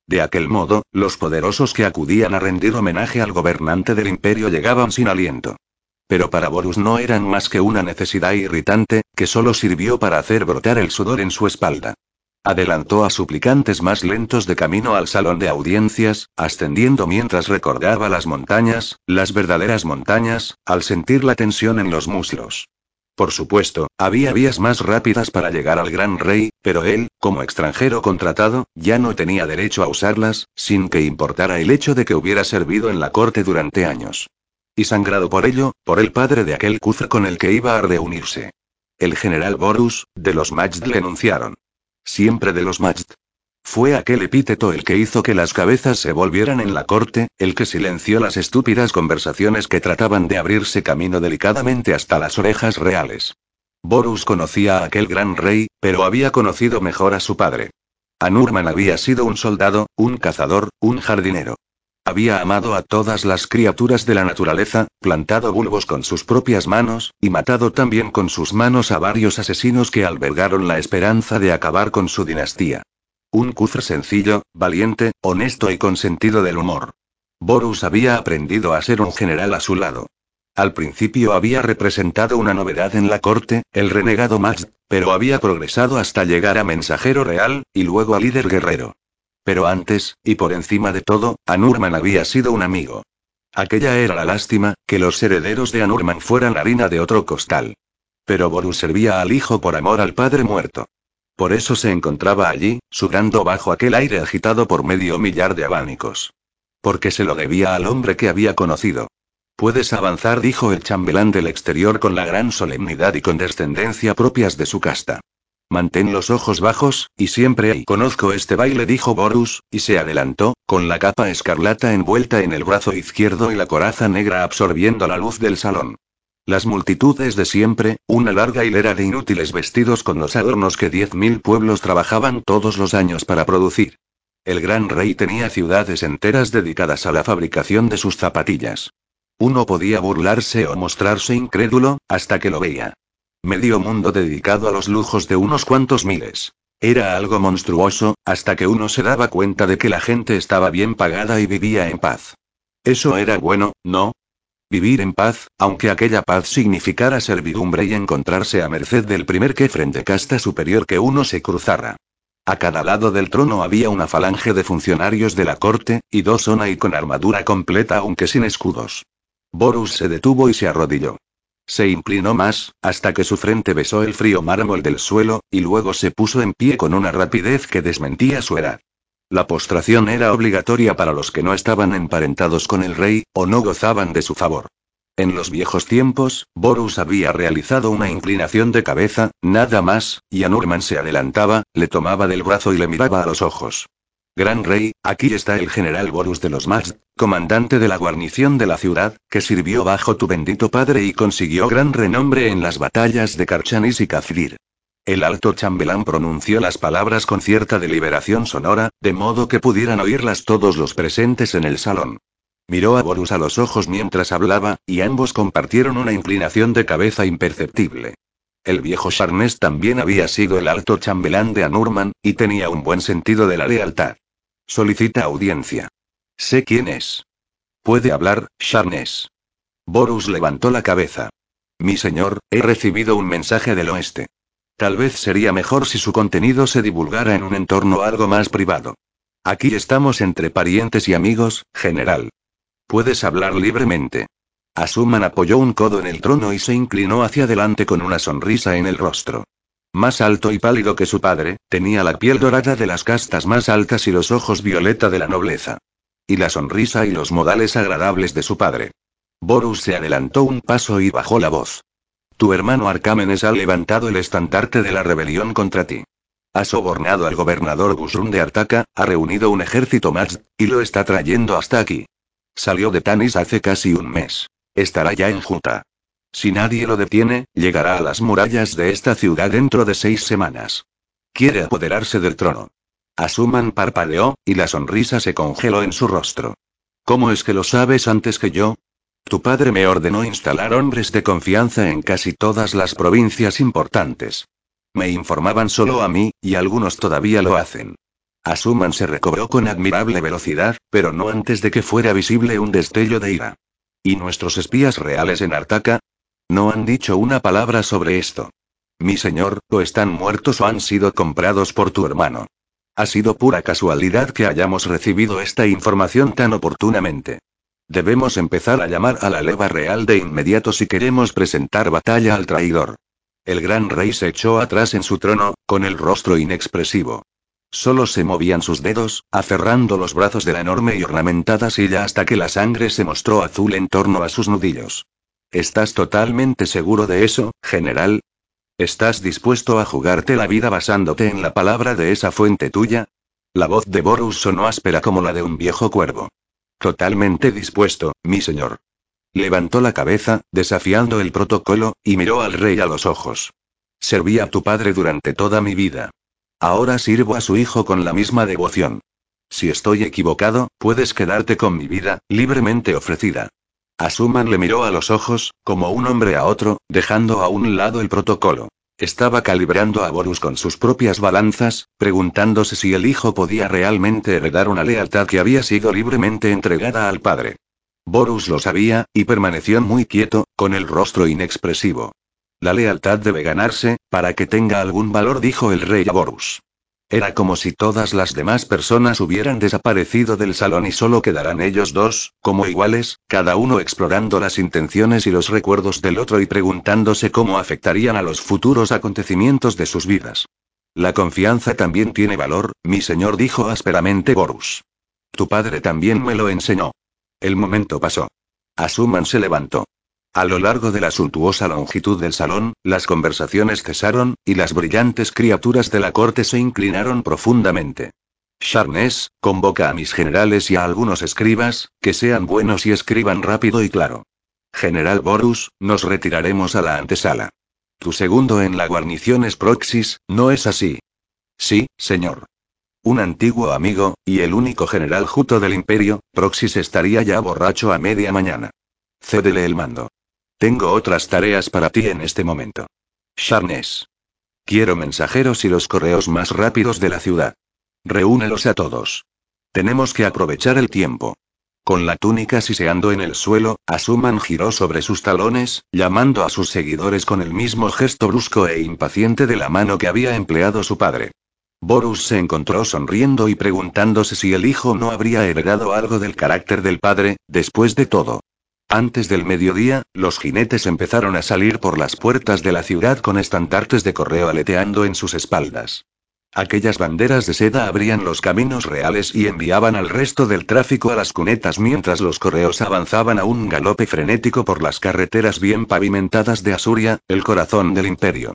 De aquel modo, los poderosos que acudían a rendir homenaje al gobernante del imperio llegaban sin aliento. Pero para Borus no eran más que una necesidad irritante, que solo sirvió para hacer brotar el sudor en su espalda. Adelantó a suplicantes más lentos de camino al salón de audiencias, ascendiendo mientras recordaba las montañas, las verdaderas montañas, al sentir la tensión en los muslos. Por supuesto, había vías más rápidas para llegar al gran rey, pero él, como extranjero contratado, ya no tenía derecho a usarlas, sin que importara el hecho de que hubiera servido en la corte durante años. Y sangrado por ello, por el padre de aquel Kuza con el que iba a reunirse. El general Borus, de los Majd le enunciaron. Siempre de los Majd. Fue aquel epíteto el que hizo que las cabezas se volvieran en la corte, el que silenció las estúpidas conversaciones que trataban de abrirse camino delicadamente hasta las orejas reales. Borus conocía a aquel gran rey, pero había conocido mejor a su padre. Anurman había sido un soldado, un cazador, un jardinero. Había amado a todas las criaturas de la naturaleza, plantado bulbos con sus propias manos, y matado también con sus manos a varios asesinos que albergaron la esperanza de acabar con su dinastía. Un Kuzr sencillo, valiente, honesto y con sentido del humor. Borus había aprendido a ser un general a su lado. Al principio había representado una novedad en la corte, el renegado Max, pero había progresado hasta llegar a mensajero real, y luego a líder guerrero. Pero antes, y por encima de todo, Anurman había sido un amigo. Aquella era la lástima, que los herederos de Anurman fueran harina de otro costal. Pero Borus servía al hijo por amor al padre muerto. Por eso se encontraba allí, sudando bajo aquel aire agitado por medio millar de abanicos. Porque se lo debía al hombre que había conocido. Puedes avanzar, dijo el chambelán del exterior con la gran solemnidad y condescendencia propias de su casta. Mantén los ojos bajos, y siempre ahí. Conozco este baile, dijo Borus, y se adelantó, con la capa escarlata envuelta en el brazo izquierdo y la coraza negra absorbiendo la luz del salón. Las multitudes de siempre, una larga hilera de inútiles vestidos con los adornos que diez mil pueblos trabajaban todos los años para producir. El gran rey tenía ciudades enteras dedicadas a la fabricación de sus zapatillas. Uno podía burlarse o mostrarse incrédulo, hasta que lo veía. Medio mundo dedicado a los lujos de unos cuantos miles. Era algo monstruoso, hasta que uno se daba cuenta de que la gente estaba bien pagada y vivía en paz. Eso era bueno, ¿no? Vivir en paz, aunque aquella paz significara servidumbre y encontrarse a merced del primer kefren de casta superior que uno se cruzara. A cada lado del trono había una falange de funcionarios de la corte, y dos y con armadura completa aunque sin escudos. Borus se detuvo y se arrodilló. Se inclinó más, hasta que su frente besó el frío mármol del suelo, y luego se puso en pie con una rapidez que desmentía su edad. La postración era obligatoria para los que no estaban emparentados con el rey, o no gozaban de su favor. En los viejos tiempos, Borus había realizado una inclinación de cabeza, nada más, y Anurman se adelantaba, le tomaba del brazo y le miraba a los ojos. Gran rey, aquí está el general Borus de los Maz, comandante de la guarnición de la ciudad, que sirvió bajo tu bendito padre y consiguió gran renombre en las batallas de Karchanis y Kafir. El alto chambelán pronunció las palabras con cierta deliberación sonora, de modo que pudieran oírlas todos los presentes en el salón. Miró a Borus a los ojos mientras hablaba, y ambos compartieron una inclinación de cabeza imperceptible. El viejo Sharnes también había sido el alto chambelán de Anurman, y tenía un buen sentido de la lealtad. Solicita audiencia. Sé quién es. Puede hablar, Sharnes. Borus levantó la cabeza. Mi señor, he recibido un mensaje del oeste. Tal vez sería mejor si su contenido se divulgara en un entorno algo más privado. Aquí estamos entre parientes y amigos, general. Puedes hablar libremente. Asuman apoyó un codo en el trono y se inclinó hacia adelante con una sonrisa en el rostro. Más alto y pálido que su padre, tenía la piel dorada de las castas más altas y los ojos violeta de la nobleza. Y la sonrisa y los modales agradables de su padre. Borus se adelantó un paso y bajó la voz. Tu hermano Arcámenes ha levantado el estandarte de la rebelión contra ti. Ha sobornado al gobernador Busrun de Artaca, ha reunido un ejército más, y lo está trayendo hasta aquí. Salió de Tanis hace casi un mes. Estará ya en Juta. Si nadie lo detiene, llegará a las murallas de esta ciudad dentro de seis semanas. Quiere apoderarse del trono. Asuman parpadeó, y la sonrisa se congeló en su rostro. ¿Cómo es que lo sabes antes que yo? Tu padre me ordenó instalar hombres de confianza en casi todas las provincias importantes. Me informaban solo a mí, y algunos todavía lo hacen. Asuman se recobró con admirable velocidad, pero no antes de que fuera visible un destello de ira. ¿Y nuestros espías reales en Artaca? No han dicho una palabra sobre esto. Mi señor, o están muertos o han sido comprados por tu hermano. Ha sido pura casualidad que hayamos recibido esta información tan oportunamente. Debemos empezar a llamar a la leva real de inmediato si queremos presentar batalla al traidor. El gran rey se echó atrás en su trono, con el rostro inexpresivo. Solo se movían sus dedos, aferrando los brazos de la enorme y ornamentada silla hasta que la sangre se mostró azul en torno a sus nudillos. ¿Estás totalmente seguro de eso, general? ¿Estás dispuesto a jugarte la vida basándote en la palabra de esa fuente tuya? La voz de Borus sonó áspera como la de un viejo cuervo. Totalmente dispuesto, mi señor. Levantó la cabeza, desafiando el protocolo, y miró al rey a los ojos. Serví a tu padre durante toda mi vida. Ahora sirvo a su hijo con la misma devoción. Si estoy equivocado, puedes quedarte con mi vida, libremente ofrecida. Asuman le miró a los ojos, como un hombre a otro, dejando a un lado el protocolo. Estaba calibrando a Borus con sus propias balanzas, preguntándose si el hijo podía realmente heredar una lealtad que había sido libremente entregada al padre. Borus lo sabía, y permaneció muy quieto, con el rostro inexpresivo. La lealtad debe ganarse, para que tenga algún valor, dijo el rey a Borus. Era como si todas las demás personas hubieran desaparecido del salón y solo quedaran ellos dos, como iguales, cada uno explorando las intenciones y los recuerdos del otro y preguntándose cómo afectarían a los futuros acontecimientos de sus vidas. La confianza también tiene valor, mi señor dijo ásperamente Borus. Tu padre también me lo enseñó. El momento pasó. Asuman se levantó. A lo largo de la suntuosa longitud del salón, las conversaciones cesaron, y las brillantes criaturas de la corte se inclinaron profundamente. Charnes, convoca a mis generales y a algunos escribas, que sean buenos y escriban rápido y claro. General Borus, nos retiraremos a la antesala. Tu segundo en la guarnición es Proxis, ¿no es así? Sí, señor. Un antiguo amigo, y el único general juto del imperio, Proxis estaría ya borracho a media mañana. Cédele el mando. Tengo otras tareas para ti en este momento. Charnes. Quiero mensajeros y los correos más rápidos de la ciudad. Reúnelos a todos. Tenemos que aprovechar el tiempo. Con la túnica siseando en el suelo, Asuman giró sobre sus talones, llamando a sus seguidores con el mismo gesto brusco e impaciente de la mano que había empleado su padre. Borus se encontró sonriendo y preguntándose si el hijo no habría heredado algo del carácter del padre, después de todo. Antes del mediodía, los jinetes empezaron a salir por las puertas de la ciudad con estandartes de correo aleteando en sus espaldas. Aquellas banderas de seda abrían los caminos reales y enviaban al resto del tráfico a las cunetas mientras los correos avanzaban a un galope frenético por las carreteras bien pavimentadas de Asuria, el corazón del imperio.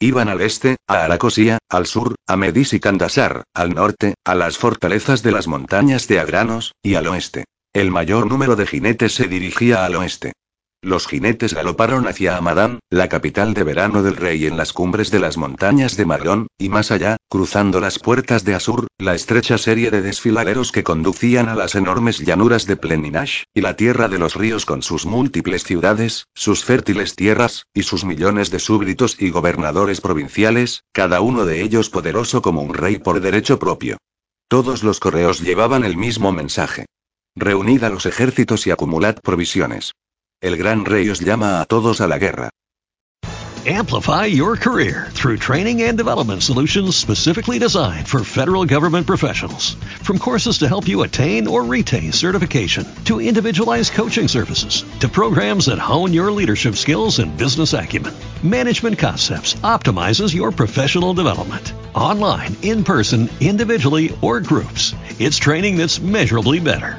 Iban al este, a Aracosía, al sur, a Medis y Kandasar, al norte, a las fortalezas de las montañas de Agranos, y al oeste. El mayor número de jinetes se dirigía al oeste. Los jinetes galoparon hacia Amadán, la capital de verano del rey en las cumbres de las montañas de Marlón, y más allá, cruzando las puertas de Asur, la estrecha serie de desfiladeros que conducían a las enormes llanuras de Pleninash, y la tierra de los ríos con sus múltiples ciudades, sus fértiles tierras, y sus millones de súbditos y gobernadores provinciales, cada uno de ellos poderoso como un rey por derecho propio. Todos los correos llevaban el mismo mensaje. Reunid a los ejércitos y acumulad provisiones. El gran rey os llama a todos a la guerra. Amplify your career through training and development solutions specifically designed for federal government professionals. From courses to help you attain or retain certification, to individualized coaching services, to programs that hone your leadership skills and business acumen, Management Concepts optimizes your professional development. Online, in person, individually, or groups, it's training that's measurably better.